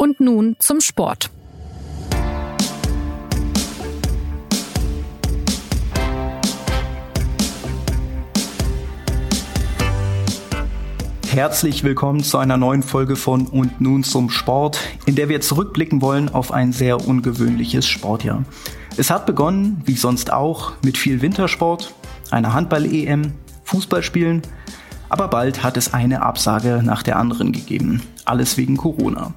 Und nun zum Sport. Herzlich willkommen zu einer neuen Folge von Und nun zum Sport, in der wir zurückblicken wollen auf ein sehr ungewöhnliches Sportjahr. Es hat begonnen, wie sonst auch, mit viel Wintersport, einer Handball-EM, Fußballspielen, aber bald hat es eine Absage nach der anderen gegeben. Alles wegen Corona.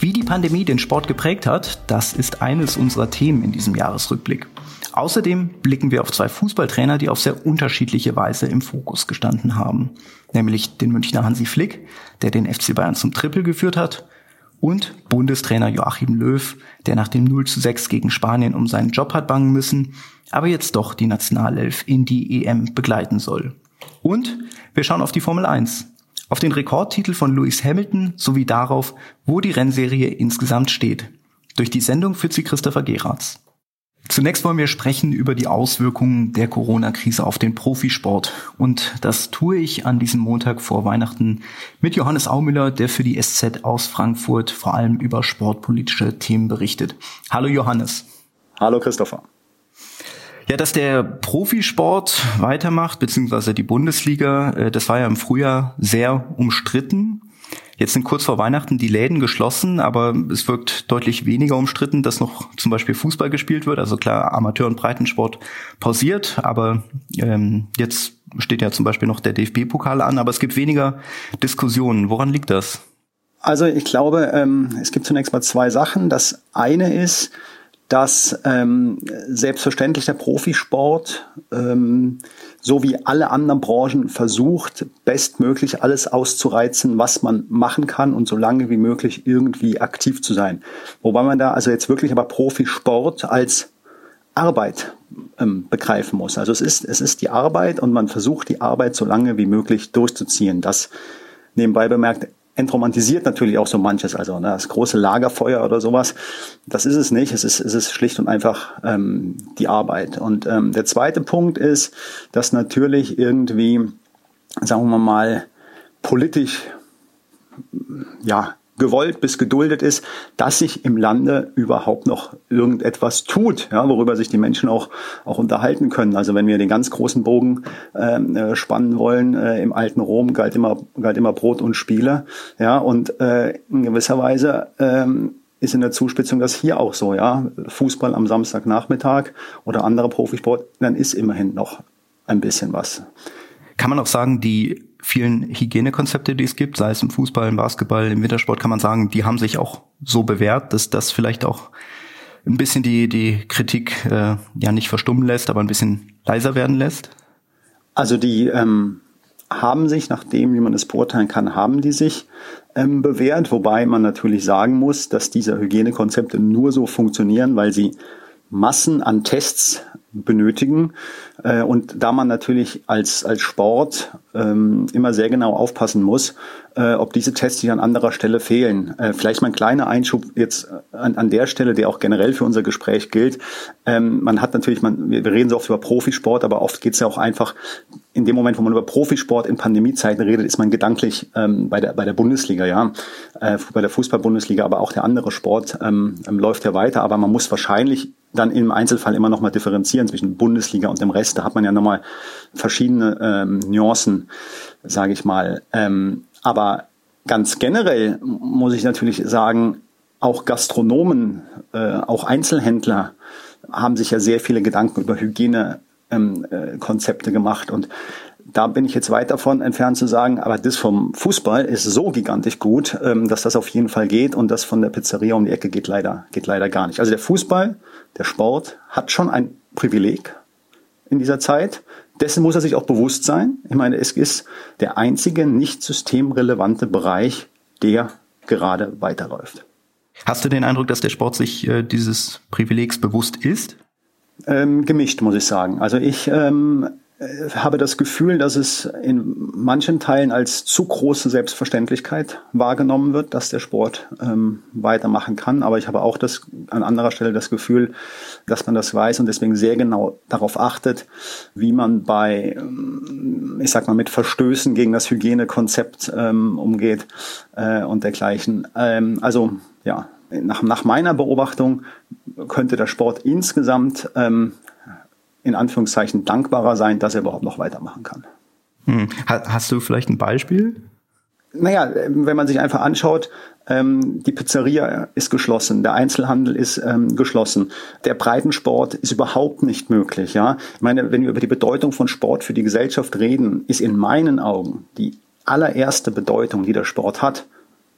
Wie die Pandemie den Sport geprägt hat, das ist eines unserer Themen in diesem Jahresrückblick. Außerdem blicken wir auf zwei Fußballtrainer, die auf sehr unterschiedliche Weise im Fokus gestanden haben. Nämlich den Münchner Hansi Flick, der den FC Bayern zum Triple geführt hat, und Bundestrainer Joachim Löw, der nach dem 0 zu 6 gegen Spanien um seinen Job hat bangen müssen, aber jetzt doch die Nationalelf in die EM begleiten soll. Und wir schauen auf die Formel 1, auf den Rekordtitel von Lewis Hamilton sowie darauf, wo die Rennserie insgesamt steht. Durch die Sendung führt sie Christopher Geratz. Zunächst wollen wir sprechen über die Auswirkungen der Corona-Krise auf den Profisport. Und das tue ich an diesem Montag vor Weihnachten mit Johannes Aumüller, der für die SZ aus Frankfurt vor allem über sportpolitische Themen berichtet. Hallo Johannes. Hallo Christopher. Ja, dass der Profisport weitermacht, beziehungsweise die Bundesliga, äh, das war ja im Frühjahr sehr umstritten. Jetzt sind kurz vor Weihnachten die Läden geschlossen, aber es wirkt deutlich weniger umstritten, dass noch zum Beispiel Fußball gespielt wird. Also klar, Amateur- und Breitensport pausiert, aber ähm, jetzt steht ja zum Beispiel noch der DFB-Pokal an, aber es gibt weniger Diskussionen. Woran liegt das? Also ich glaube, ähm, es gibt zunächst mal zwei Sachen. Das eine ist, dass ähm, selbstverständlich der Profisport ähm, so wie alle anderen Branchen versucht, bestmöglich alles auszureizen, was man machen kann und so lange wie möglich irgendwie aktiv zu sein. Wobei man da also jetzt wirklich aber Profisport als Arbeit ähm, begreifen muss. Also es ist, es ist die Arbeit und man versucht die Arbeit so lange wie möglich durchzuziehen. Das nebenbei bemerkt entromantisiert natürlich auch so manches. Also ne, das große Lagerfeuer oder sowas, das ist es nicht. Es ist, es ist schlicht und einfach ähm, die Arbeit. Und ähm, der zweite Punkt ist, dass natürlich irgendwie, sagen wir mal, politisch ja gewollt bis geduldet ist, dass sich im Lande überhaupt noch irgendetwas tut, ja, worüber sich die Menschen auch, auch unterhalten können. Also wenn wir den ganz großen Bogen ähm, äh, spannen wollen, äh, im alten Rom galt immer, galt immer Brot und Spiele, ja, und äh, in gewisser Weise ähm, ist in der Zuspitzung das hier auch so, ja. Fußball am Samstagnachmittag oder andere Profisport, dann ist immerhin noch ein bisschen was. Kann man auch sagen, die vielen Hygienekonzepte, die es gibt, sei es im Fußball, im Basketball, im Wintersport, kann man sagen, die haben sich auch so bewährt, dass das vielleicht auch ein bisschen die, die Kritik äh, ja nicht verstummen lässt, aber ein bisschen leiser werden lässt? Also die ähm, haben sich, nachdem wie man es beurteilen kann, haben die sich ähm, bewährt, wobei man natürlich sagen muss, dass diese Hygienekonzepte nur so funktionieren, weil sie Massen an Tests benötigen. Äh, und da man natürlich als, als Sport ähm, immer sehr genau aufpassen muss, äh, ob diese Tests nicht an anderer Stelle fehlen. Äh, vielleicht mal ein kleiner Einschub jetzt an, an der Stelle, der auch generell für unser Gespräch gilt. Ähm, man hat natürlich, man, wir reden so oft über Profisport, aber oft geht es ja auch einfach, in dem Moment, wo man über Profisport in Pandemiezeiten redet, ist man gedanklich ähm, bei, der, bei der Bundesliga, ja, äh, bei der Fußball-Bundesliga, aber auch der andere Sport ähm, ähm, läuft ja weiter, aber man muss wahrscheinlich dann im Einzelfall immer noch mal differenzieren zwischen Bundesliga und dem Rest. Da hat man ja nochmal verschiedene ähm, Nuancen, sage ich mal. Ähm, aber ganz generell muss ich natürlich sagen, auch Gastronomen, äh, auch Einzelhändler haben sich ja sehr viele Gedanken über Hygienekonzepte ähm, äh, gemacht. Und da bin ich jetzt weit davon entfernt zu sagen, aber das vom Fußball ist so gigantisch gut, ähm, dass das auf jeden Fall geht und das von der Pizzeria um die Ecke geht leider, geht leider gar nicht. Also der Fußball, der Sport hat schon ein Privileg in dieser Zeit. Dessen muss er sich auch bewusst sein. Ich meine, es ist der einzige nicht systemrelevante Bereich, der gerade weiterläuft. Hast du den Eindruck, dass der Sport sich äh, dieses Privilegs bewusst ist? Ähm, gemischt, muss ich sagen. Also ich ähm, äh, habe das Gefühl, dass es in manchen Teilen als zu große Selbstverständlichkeit wahrgenommen wird, dass der Sport ähm, weitermachen kann. Aber ich habe auch das, an anderer Stelle das Gefühl, dass man das weiß und deswegen sehr genau darauf achtet, wie man bei, ähm, ich sag mal, mit Verstößen gegen das Hygienekonzept ähm, umgeht äh, und dergleichen. Ähm, also ja, nach, nach meiner Beobachtung könnte der Sport insgesamt ähm, in Anführungszeichen dankbarer sein, dass er überhaupt noch weitermachen kann. Hm. Hast du vielleicht ein Beispiel? Naja, wenn man sich einfach anschaut, ähm, die Pizzeria ist geschlossen, der Einzelhandel ist ähm, geschlossen, der Breitensport ist überhaupt nicht möglich. Ja, ich meine, wenn wir über die Bedeutung von Sport für die Gesellschaft reden, ist in meinen Augen die allererste Bedeutung, die der Sport hat,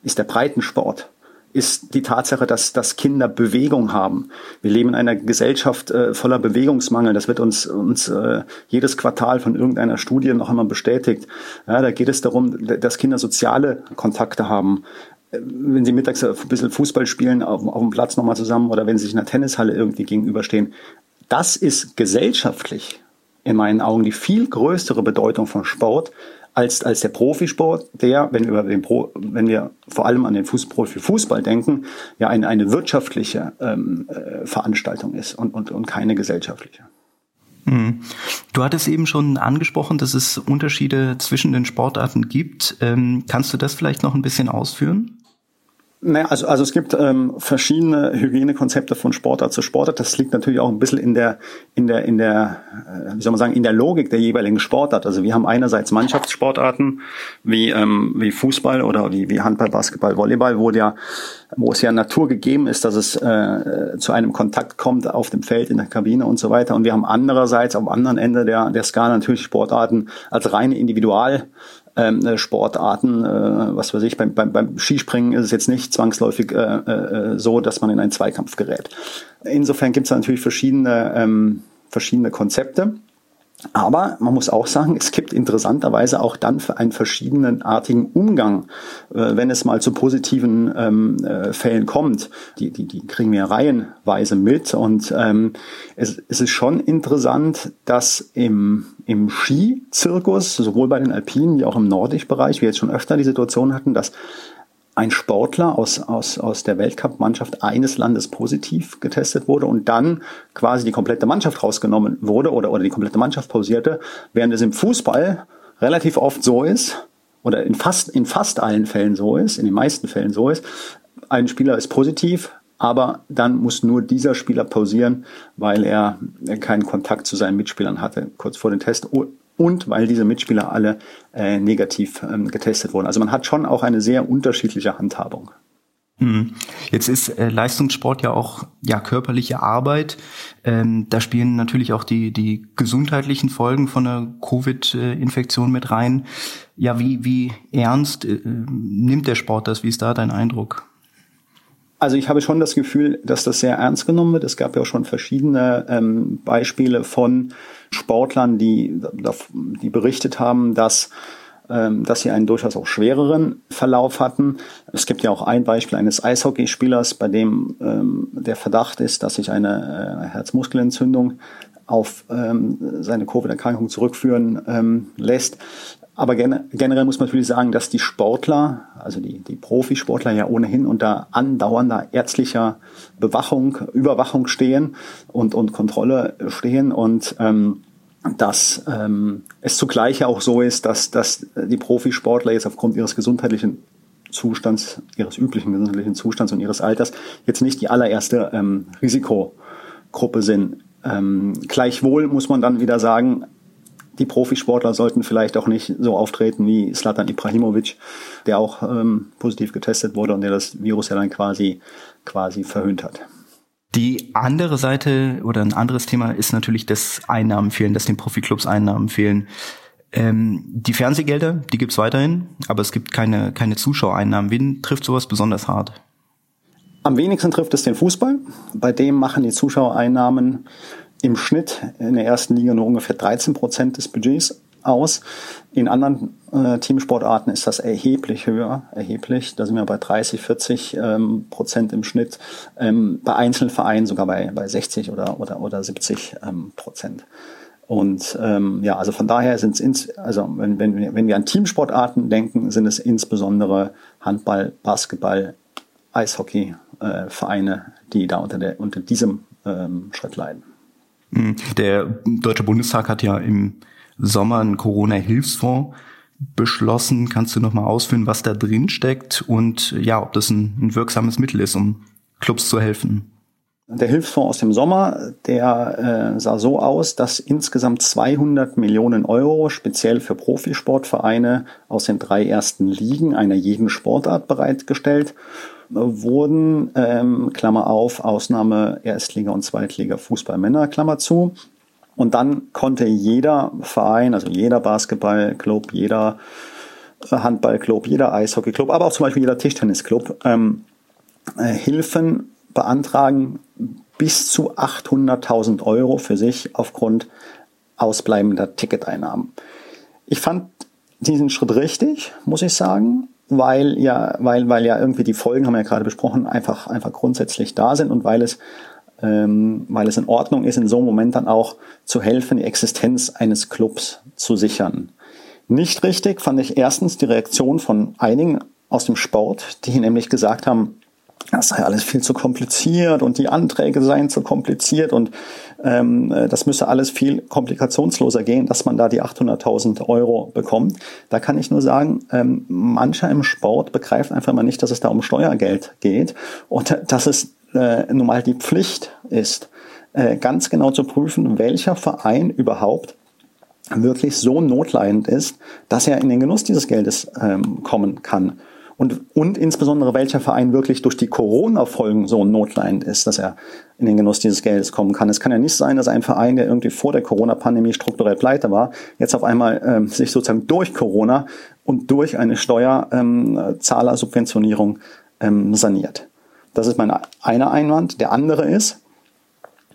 ist der Breitensport ist die Tatsache, dass, dass Kinder Bewegung haben. Wir leben in einer Gesellschaft äh, voller Bewegungsmangel. Das wird uns, uns äh, jedes Quartal von irgendeiner Studie noch einmal bestätigt. Ja, da geht es darum, dass Kinder soziale Kontakte haben. Äh, wenn sie mittags ein bisschen Fußball spielen, auf, auf dem Platz nochmal zusammen oder wenn sie sich in einer Tennishalle irgendwie gegenüberstehen. Das ist gesellschaftlich in meinen Augen die viel größere Bedeutung von Sport als, als der Profisport, der, wenn wir, den Pro, wenn wir vor allem an den Fußprofi Fußball denken, ja eine, eine wirtschaftliche ähm, äh, Veranstaltung ist und, und, und keine gesellschaftliche. Mhm. Du hattest eben schon angesprochen, dass es Unterschiede zwischen den Sportarten gibt. Ähm, kannst du das vielleicht noch ein bisschen ausführen? Naja, also, also es gibt ähm, verschiedene Hygienekonzepte von Sportart zu Sportart. Das liegt natürlich auch ein bisschen in der, in der, in der, äh, wie soll man sagen, in der Logik der jeweiligen Sportart. Also wir haben einerseits Mannschaftssportarten wie, ähm, wie Fußball oder wie, wie Handball, Basketball, Volleyball, wo der, wo es ja Natur gegeben ist, dass es äh, zu einem Kontakt kommt auf dem Feld, in der Kabine und so weiter. Und wir haben andererseits am anderen Ende der, der Skala natürlich Sportarten als reine Individual ähm, äh, Sportarten, äh, was weiß ich, beim, beim, beim Skispringen ist es jetzt nicht zwangsläufig äh, äh, so, dass man in einen Zweikampf gerät. Insofern gibt es natürlich verschiedene, ähm, verschiedene Konzepte. Aber man muss auch sagen, es gibt interessanterweise auch dann für einen verschiedenartigen Umgang, äh, wenn es mal zu positiven ähm, äh, Fällen kommt. Die, die, die kriegen wir reihenweise mit. Und ähm, es, es ist schon interessant, dass im, im Skizirkus, sowohl bei den Alpinen wie auch im Nordisch-Bereich, wir jetzt schon öfter die Situation hatten, dass ein Sportler aus, aus, aus der Weltcup-Mannschaft eines Landes positiv getestet wurde und dann quasi die komplette Mannschaft rausgenommen wurde oder, oder die komplette Mannschaft pausierte, während es im Fußball relativ oft so ist, oder in fast, in fast allen Fällen so ist, in den meisten Fällen so ist, ein Spieler ist positiv, aber dann muss nur dieser Spieler pausieren, weil er keinen Kontakt zu seinen Mitspielern hatte, kurz vor dem Test und weil diese Mitspieler alle äh, negativ ähm, getestet wurden. Also man hat schon auch eine sehr unterschiedliche Handhabung. Hm. Jetzt ist äh, Leistungssport ja auch ja körperliche Arbeit. Ähm, da spielen natürlich auch die die gesundheitlichen Folgen von einer Covid-Infektion mit rein. Ja, wie wie ernst äh, nimmt der Sport das? Wie ist da dein Eindruck? Also ich habe schon das Gefühl, dass das sehr ernst genommen wird. Es gab ja auch schon verschiedene ähm, Beispiele von Sportlern, die, die berichtet haben, dass ähm, dass sie einen durchaus auch schwereren Verlauf hatten. Es gibt ja auch ein Beispiel eines Eishockeyspielers, bei dem ähm, der Verdacht ist, dass sich eine äh, Herzmuskelentzündung auf ähm, seine Covid-Erkrankung zurückführen ähm, lässt. Aber generell muss man natürlich sagen, dass die Sportler, also die, die Profisportler ja ohnehin unter andauernder ärztlicher Bewachung, Überwachung stehen und, und Kontrolle stehen und ähm, dass ähm, es zugleich auch so ist, dass, dass die Profisportler jetzt aufgrund ihres gesundheitlichen Zustands, ihres üblichen gesundheitlichen Zustands und ihres Alters jetzt nicht die allererste ähm, Risikogruppe sind. Ähm, gleichwohl muss man dann wieder sagen, die Profisportler sollten vielleicht auch nicht so auftreten wie Slatan Ibrahimovic, der auch ähm, positiv getestet wurde und der das Virus ja dann quasi, quasi verhöhnt hat. Die andere Seite oder ein anderes Thema ist natürlich das Einnahmen fehlen, dass den Profiklubs Einnahmen fehlen. Ähm, die Fernsehgelder, die gibt's weiterhin, aber es gibt keine, keine Zuschauereinnahmen. Wen trifft sowas besonders hart? Am wenigsten trifft es den Fußball. Bei dem machen die Zuschauereinnahmen im Schnitt in der ersten Liga nur ungefähr 13 Prozent des Budgets aus. In anderen äh, Teamsportarten ist das erheblich höher, erheblich. Da sind wir bei 30, 40 ähm, Prozent im Schnitt. Ähm, bei einzelnen Vereinen sogar bei, bei 60 oder, oder, oder 70 ähm, Prozent. Und ähm, ja, also von daher sind es, also wenn, wenn, wenn wir an Teamsportarten denken, sind es insbesondere Handball, Basketball, Eishockey, äh, Vereine, die da unter, der, unter diesem ähm, Schritt leiden. Mhm. Der Deutsche Bundestag hat ja im Sommer einen Corona-Hilfsfonds beschlossen. Kannst du noch mal ausführen, was da drin steckt und ja, ob das ein, ein wirksames Mittel ist, um Clubs zu helfen? Der Hilfsfonds aus dem Sommer, der äh, sah so aus, dass insgesamt 200 Millionen Euro speziell für Profisportvereine aus den drei ersten Ligen einer jeden Sportart bereitgestellt wurden, ähm, Klammer auf, Ausnahme Erstliga und Zweitliga Fußballmänner, Klammer zu. Und dann konnte jeder Verein, also jeder Basketballclub, jeder Handballclub, jeder Eishockeyclub, aber auch zum Beispiel jeder Tischtennisclub ähm, äh, Hilfen beantragen bis zu 800.000 Euro für sich aufgrund ausbleibender Ticketeinnahmen. Ich fand diesen Schritt richtig, muss ich sagen, weil ja, weil, weil ja irgendwie die Folgen, haben wir ja gerade besprochen, einfach, einfach grundsätzlich da sind und weil es, ähm, weil es in Ordnung ist, in so einem Moment dann auch zu helfen, die Existenz eines Clubs zu sichern. Nicht richtig fand ich erstens die Reaktion von einigen aus dem Sport, die nämlich gesagt haben, das sei alles viel zu kompliziert und die Anträge seien zu kompliziert und ähm, das müsse alles viel komplikationsloser gehen, dass man da die 800.000 Euro bekommt. Da kann ich nur sagen, ähm, mancher im Sport begreift einfach mal nicht, dass es da um Steuergeld geht und dass es äh, nun mal die Pflicht ist, äh, ganz genau zu prüfen, welcher Verein überhaupt wirklich so notleidend ist, dass er in den Genuss dieses Geldes ähm, kommen kann und, und insbesondere welcher Verein wirklich durch die Corona-Folgen so notleidend ist, dass er in den Genuss dieses Geldes kommen kann. Es kann ja nicht sein, dass ein Verein, der irgendwie vor der Corona-Pandemie strukturell pleite war, jetzt auf einmal ähm, sich sozusagen durch Corona und durch eine Steuerzahlersubventionierung ähm, ähm, saniert. Das ist mein einer Einwand. Der andere ist,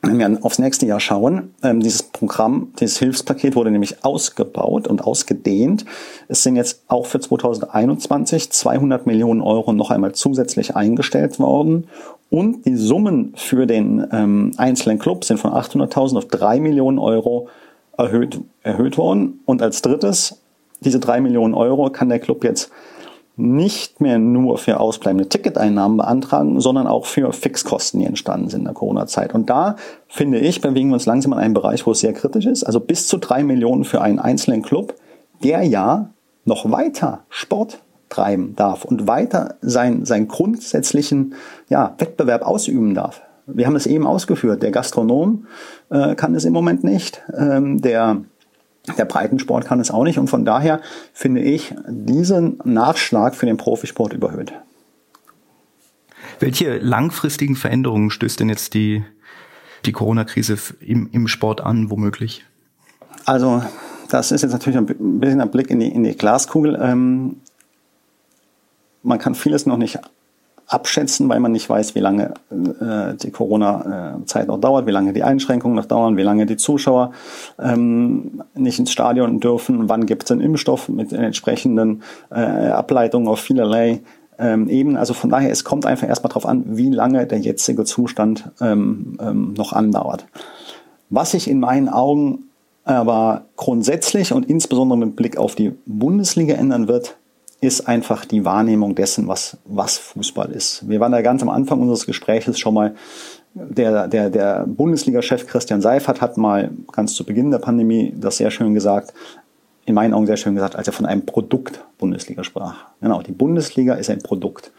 wenn wir aufs nächste Jahr schauen, ähm, dieses Programm, dieses Hilfspaket wurde nämlich ausgebaut und ausgedehnt. Es sind jetzt auch für 2021 200 Millionen Euro noch einmal zusätzlich eingestellt worden. Und die Summen für den ähm, einzelnen Club sind von 800.000 auf 3 Millionen Euro erhöht, erhöht worden. Und als drittes, diese 3 Millionen Euro kann der Club jetzt nicht mehr nur für ausbleibende Ticketeinnahmen beantragen, sondern auch für Fixkosten, die entstanden sind in der Corona-Zeit. Und da finde ich, bewegen wir uns langsam in einem Bereich, wo es sehr kritisch ist. Also bis zu drei Millionen für einen einzelnen Club, der ja noch weiter Sport treiben darf und weiter sein, seinen grundsätzlichen ja, Wettbewerb ausüben darf. Wir haben es eben ausgeführt. Der Gastronom äh, kann es im Moment nicht. Ähm, der der Breitensport kann es auch nicht und von daher finde ich diesen Nachschlag für den Profisport überhöht. Welche langfristigen Veränderungen stößt denn jetzt die, die Corona-Krise im, im Sport an, womöglich? Also, das ist jetzt natürlich ein bisschen ein Blick in die, in die Glaskugel. Ähm, man kann vieles noch nicht abschätzen, weil man nicht weiß, wie lange äh, die Corona-Zeit noch dauert, wie lange die Einschränkungen noch dauern, wie lange die Zuschauer ähm, nicht ins Stadion dürfen, wann gibt es einen Impfstoff mit entsprechenden äh, Ableitungen auf vielerlei ähm, Ebenen. Also von daher, es kommt einfach erstmal darauf an, wie lange der jetzige Zustand ähm, ähm, noch andauert. Was sich in meinen Augen aber grundsätzlich und insbesondere mit Blick auf die Bundesliga ändern wird, ist einfach die Wahrnehmung dessen, was, was Fußball ist. Wir waren da ganz am Anfang unseres Gespräches schon mal, der, der, der Bundesliga-Chef Christian Seifert hat mal ganz zu Beginn der Pandemie das sehr schön gesagt, in meinen Augen sehr schön gesagt, als er von einem Produkt Bundesliga sprach. Genau, die Bundesliga ist ein Produkt.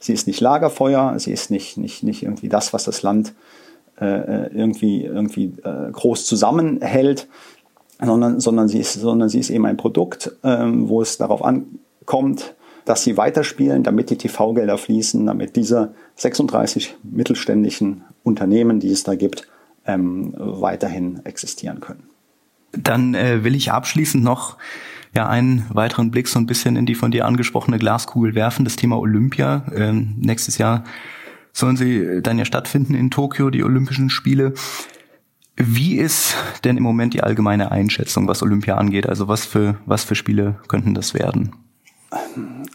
Sie ist nicht Lagerfeuer, sie ist nicht, nicht, nicht irgendwie das, was das Land äh, irgendwie, irgendwie äh, groß zusammenhält, sondern, sondern, sie ist, sondern sie ist eben ein Produkt, ähm, wo es darauf an, kommt, dass sie weiterspielen, damit die TV-Gelder fließen, damit diese 36 mittelständischen Unternehmen, die es da gibt, ähm, weiterhin existieren können. Dann äh, will ich abschließend noch ja einen weiteren Blick so ein bisschen in die von dir angesprochene Glaskugel werfen, das Thema Olympia. Ähm, nächstes Jahr sollen sie dann ja stattfinden in Tokio, die Olympischen Spiele. Wie ist denn im Moment die allgemeine Einschätzung, was Olympia angeht? Also was für, was für Spiele könnten das werden?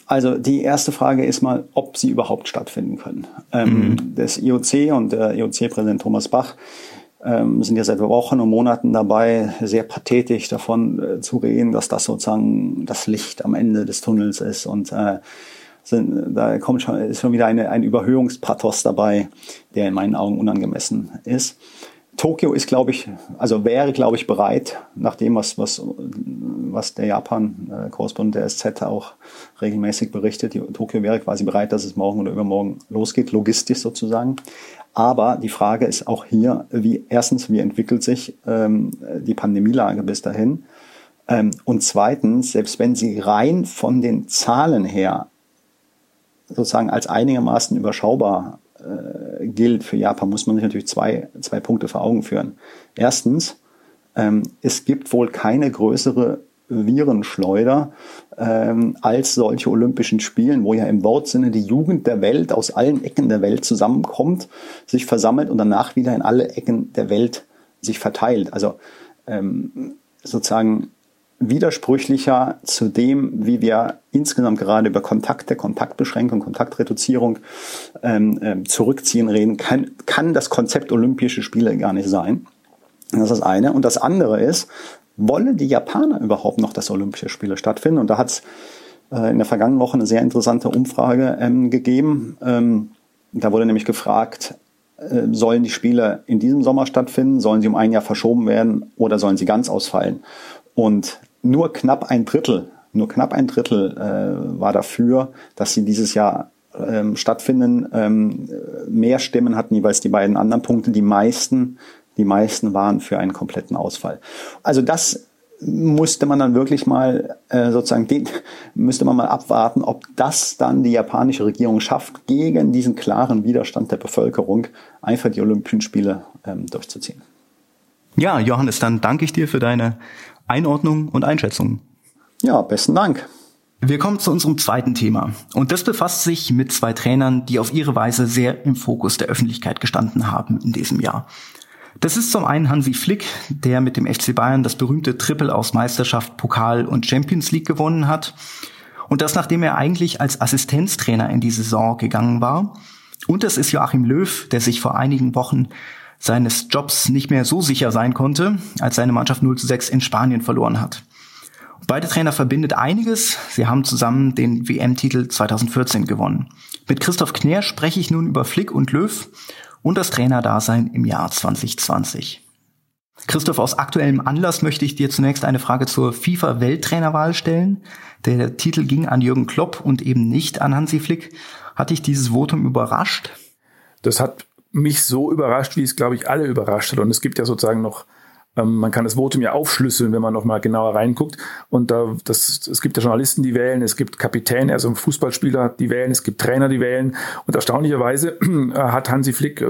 Also die erste Frage ist mal, ob sie überhaupt stattfinden können. Ähm, mhm. Das IOC und der IOC-Präsident Thomas Bach ähm, sind ja seit Wochen und Monaten dabei, sehr pathetisch davon äh, zu reden, dass das sozusagen das Licht am Ende des Tunnels ist und äh, sind, da kommt schon, ist schon wieder eine, ein Überhöhungspathos dabei, der in meinen Augen unangemessen ist. Tokio ist, glaube ich, also wäre, glaube ich, bereit, nach dem, was, was, was der Japan-Korrespondent der SZ auch regelmäßig berichtet. Tokio wäre quasi bereit, dass es morgen oder übermorgen losgeht, logistisch sozusagen. Aber die Frage ist auch hier, wie erstens, wie entwickelt sich ähm, die Pandemielage bis dahin? Ähm, und zweitens, selbst wenn sie rein von den Zahlen her sozusagen als einigermaßen überschaubar äh, gilt für Japan, muss man sich natürlich zwei, zwei Punkte vor Augen führen. Erstens, ähm, es gibt wohl keine größere Virenschleuder ähm, als solche Olympischen Spielen, wo ja im Wortsinne die Jugend der Welt aus allen Ecken der Welt zusammenkommt, sich versammelt und danach wieder in alle Ecken der Welt sich verteilt. Also ähm, sozusagen widersprüchlicher zu dem, wie wir insgesamt gerade über Kontakte, Kontaktbeschränkung, Kontaktreduzierung ähm, ähm, zurückziehen reden, kann, kann das Konzept Olympische Spiele gar nicht sein. Das ist das eine. Und das andere ist, wollen die Japaner überhaupt noch, dass Olympische Spiele stattfinden? Und da hat es äh, in der vergangenen Woche eine sehr interessante Umfrage ähm, gegeben. Ähm, da wurde nämlich gefragt, äh, sollen die Spiele in diesem Sommer stattfinden? Sollen sie um ein Jahr verschoben werden oder sollen sie ganz ausfallen? Und nur knapp ein Drittel, nur knapp ein Drittel äh, war dafür, dass sie dieses Jahr ähm, stattfinden. Ähm, mehr Stimmen hatten jeweils die beiden anderen Punkte. Die meisten, die meisten waren für einen kompletten Ausfall. Also das musste man dann wirklich mal äh, sozusagen den, müsste man mal abwarten, ob das dann die japanische Regierung schafft, gegen diesen klaren Widerstand der Bevölkerung einfach die Olympischen Spiele ähm, durchzuziehen. Ja, Johannes, dann danke ich dir für deine Einordnung und Einschätzung. Ja, besten Dank. Wir kommen zu unserem zweiten Thema. Und das befasst sich mit zwei Trainern, die auf ihre Weise sehr im Fokus der Öffentlichkeit gestanden haben in diesem Jahr. Das ist zum einen Hansi Flick, der mit dem FC Bayern das berühmte Triple aus Meisterschaft, Pokal und Champions League gewonnen hat. Und das nachdem er eigentlich als Assistenztrainer in die Saison gegangen war. Und das ist Joachim Löw, der sich vor einigen Wochen seines Jobs nicht mehr so sicher sein konnte, als seine Mannschaft 0 zu 6 in Spanien verloren hat. Beide Trainer verbindet einiges. Sie haben zusammen den WM-Titel 2014 gewonnen. Mit Christoph Kner spreche ich nun über Flick und Löw und das Trainerdasein im Jahr 2020. Christoph, aus aktuellem Anlass möchte ich dir zunächst eine Frage zur FIFA-Welttrainerwahl stellen. Der Titel ging an Jürgen Klopp und eben nicht an Hansi Flick. Hat dich dieses Votum überrascht? Das hat mich so überrascht, wie es, glaube ich, alle überrascht hat. Und es gibt ja sozusagen noch, ähm, man kann das Votum ja aufschlüsseln, wenn man noch mal genauer reinguckt. Und da, das, es gibt ja Journalisten, die wählen, es gibt Kapitäne, also Fußballspieler, die wählen, es gibt Trainer, die wählen. Und erstaunlicherweise äh, hat Hansi Flick äh,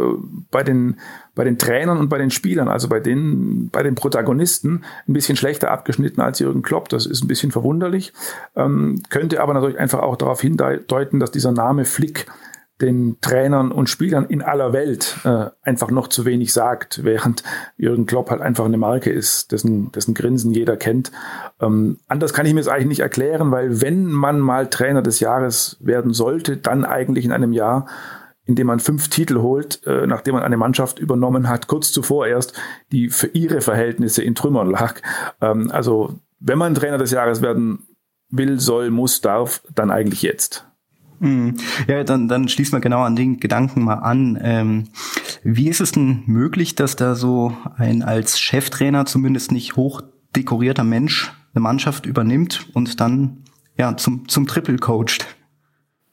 bei den bei den Trainern und bei den Spielern, also bei den, bei den Protagonisten, ein bisschen schlechter abgeschnitten als Jürgen Klopp. Das ist ein bisschen verwunderlich. Ähm, könnte aber natürlich einfach auch darauf hindeuten, dass dieser Name Flick den Trainern und Spielern in aller Welt äh, einfach noch zu wenig sagt, während Jürgen Klopp halt einfach eine Marke ist, dessen, dessen Grinsen jeder kennt. Ähm, anders kann ich mir es eigentlich nicht erklären, weil wenn man mal Trainer des Jahres werden sollte, dann eigentlich in einem Jahr, in dem man fünf Titel holt, äh, nachdem man eine Mannschaft übernommen hat, kurz zuvor erst, die für ihre Verhältnisse in Trümmern lag. Ähm, also wenn man Trainer des Jahres werden will, soll, muss, darf, dann eigentlich jetzt. Mhm. Ja, dann, dann schließen wir genau an den Gedanken mal an. Ähm, wie ist es denn möglich, dass da so ein als Cheftrainer zumindest nicht hoch dekorierter Mensch eine Mannschaft übernimmt und dann ja zum, zum Triple coacht?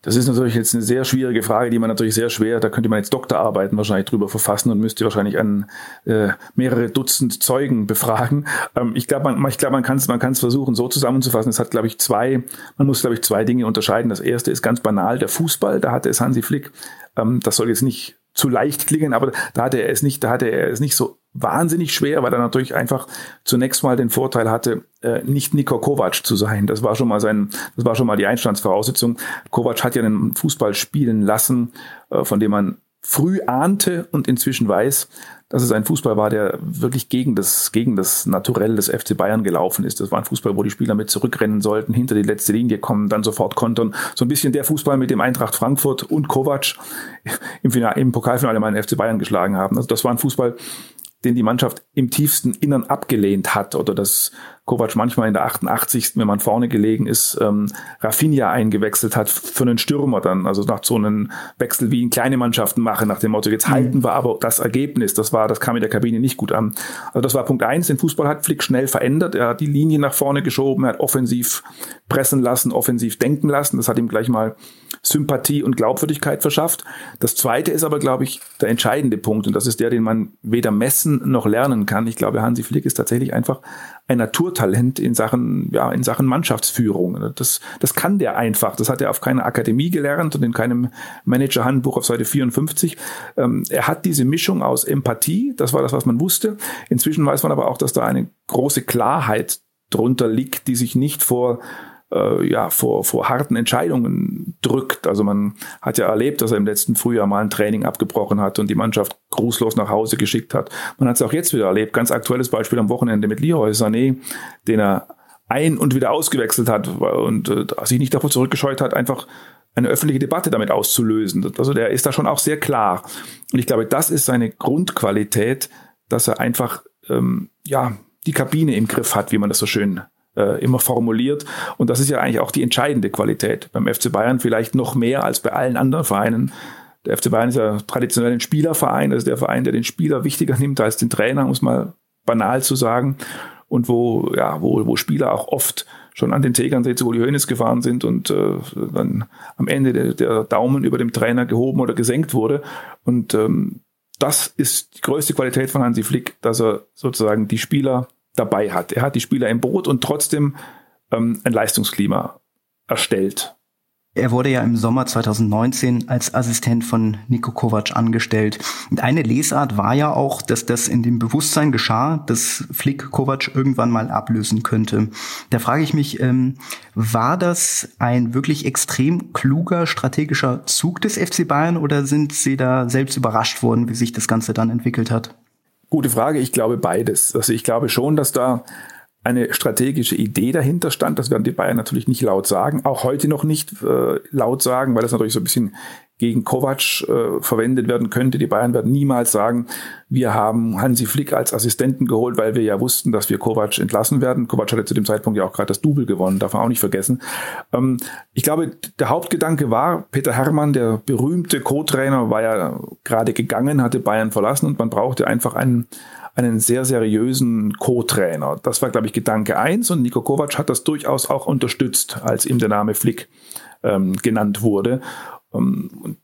Das ist natürlich jetzt eine sehr schwierige Frage, die man natürlich sehr schwer, da könnte man jetzt Doktorarbeiten wahrscheinlich drüber verfassen und müsste wahrscheinlich an äh, mehrere Dutzend Zeugen befragen. Ähm, ich glaube, man, ich glaub, man kann es man kann's versuchen, so zusammenzufassen. Es hat, glaube ich, zwei, man muss, glaube ich, zwei Dinge unterscheiden. Das erste ist ganz banal, der Fußball, da hatte es Hansi Flick. Ähm, das soll jetzt nicht zu leicht klingen, aber da hatte er es nicht, da hatte er es nicht so wahnsinnig schwer, weil er natürlich einfach zunächst mal den Vorteil hatte, äh, nicht Niko Kovac zu sein. Das war schon mal sein, das war schon mal die Einstandsvoraussetzung. Kovac hat ja einen Fußball spielen lassen, äh, von dem man früh ahnte und inzwischen weiß, dass es ein Fußball war, der wirklich gegen das, gegen das Naturell des FC Bayern gelaufen ist. Das war ein Fußball, wo die Spieler mit zurückrennen sollten, hinter die letzte Linie kommen, dann sofort kontern. So ein bisschen der Fußball, mit dem Eintracht Frankfurt und Kovac im, Final, im Pokalfinale meinen FC Bayern geschlagen haben. Also das war ein Fußball, den die Mannschaft im tiefsten Innern abgelehnt hat oder dass Kovac manchmal in der 88. wenn man vorne gelegen ist, ähm, Rafinha eingewechselt hat für einen Stürmer dann, also nach so einem Wechsel wie ihn kleine Mannschaften machen, nach dem Motto, jetzt mhm. halten wir aber das Ergebnis, das war, das kam in der Kabine nicht gut an. Also das war Punkt eins, den Fußball hat Flick schnell verändert, er hat die Linie nach vorne geschoben, er hat offensiv pressen lassen, offensiv denken lassen, das hat ihm gleich mal Sympathie und Glaubwürdigkeit verschafft. Das zweite ist aber, glaube ich, der entscheidende Punkt und das ist der, den man weder messen noch lernen kann. Ich glaube, Hansi Flick ist tatsächlich einfach ein Naturtalent in Sachen, ja, in Sachen Mannschaftsführung. Das, das kann der einfach. Das hat er auf keiner Akademie gelernt und in keinem Managerhandbuch auf Seite 54. Ähm, er hat diese Mischung aus Empathie, das war das, was man wusste. Inzwischen weiß man aber auch, dass da eine große Klarheit drunter liegt, die sich nicht vor äh, ja, vor, vor harten Entscheidungen drückt. Also man hat ja erlebt, dass er im letzten Frühjahr mal ein Training abgebrochen hat und die Mannschaft grußlos nach Hause geschickt hat. Man hat es auch jetzt wieder erlebt. Ganz aktuelles Beispiel am Wochenende mit Leroy Sané, den er ein- und wieder ausgewechselt hat und äh, sich nicht davor zurückgescheut hat, einfach eine öffentliche Debatte damit auszulösen. Also der ist da schon auch sehr klar. Und ich glaube, das ist seine Grundqualität, dass er einfach ähm, ja die Kabine im Griff hat, wie man das so schön äh, immer formuliert. Und das ist ja eigentlich auch die entscheidende Qualität beim FC Bayern, vielleicht noch mehr als bei allen anderen Vereinen. Der FC Bayern ist ja traditionell ein Spielerverein, also der Verein, der den Spieler wichtiger nimmt als den Trainer, muss mal banal zu sagen. Und wo, ja, wo, wo Spieler auch oft schon an den Tegernsee zu Uli Hoeneß gefahren sind und äh, dann am Ende der, der Daumen über dem Trainer gehoben oder gesenkt wurde. Und ähm, das ist die größte Qualität von Hansi Flick, dass er sozusagen die Spieler dabei hat. Er hat die Spieler im Boot und trotzdem ähm, ein Leistungsklima erstellt. Er wurde ja im Sommer 2019 als Assistent von Niko Kovac angestellt. Und eine Lesart war ja auch, dass das in dem Bewusstsein geschah, dass Flick Kovac irgendwann mal ablösen könnte. Da frage ich mich, ähm, war das ein wirklich extrem kluger strategischer Zug des FC Bayern oder sind Sie da selbst überrascht worden, wie sich das Ganze dann entwickelt hat? Gute Frage. Ich glaube beides. Also ich glaube schon, dass da eine strategische Idee dahinter stand. Das werden die Bayern natürlich nicht laut sagen, auch heute noch nicht äh, laut sagen, weil das natürlich so ein bisschen gegen Kovac äh, verwendet werden könnte. Die Bayern werden niemals sagen, wir haben Hansi Flick als Assistenten geholt, weil wir ja wussten, dass wir Kovac entlassen werden. Kovac hatte zu dem Zeitpunkt ja auch gerade das Double gewonnen, darf man auch nicht vergessen. Ähm, ich glaube, der Hauptgedanke war, Peter Herrmann, der berühmte Co-Trainer, war ja gerade gegangen, hatte Bayern verlassen und man brauchte einfach einen einen sehr seriösen Co-Trainer. Das war, glaube ich, Gedanke eins und Niko Kovac hat das durchaus auch unterstützt, als ihm der Name Flick ähm, genannt wurde. Ähm, und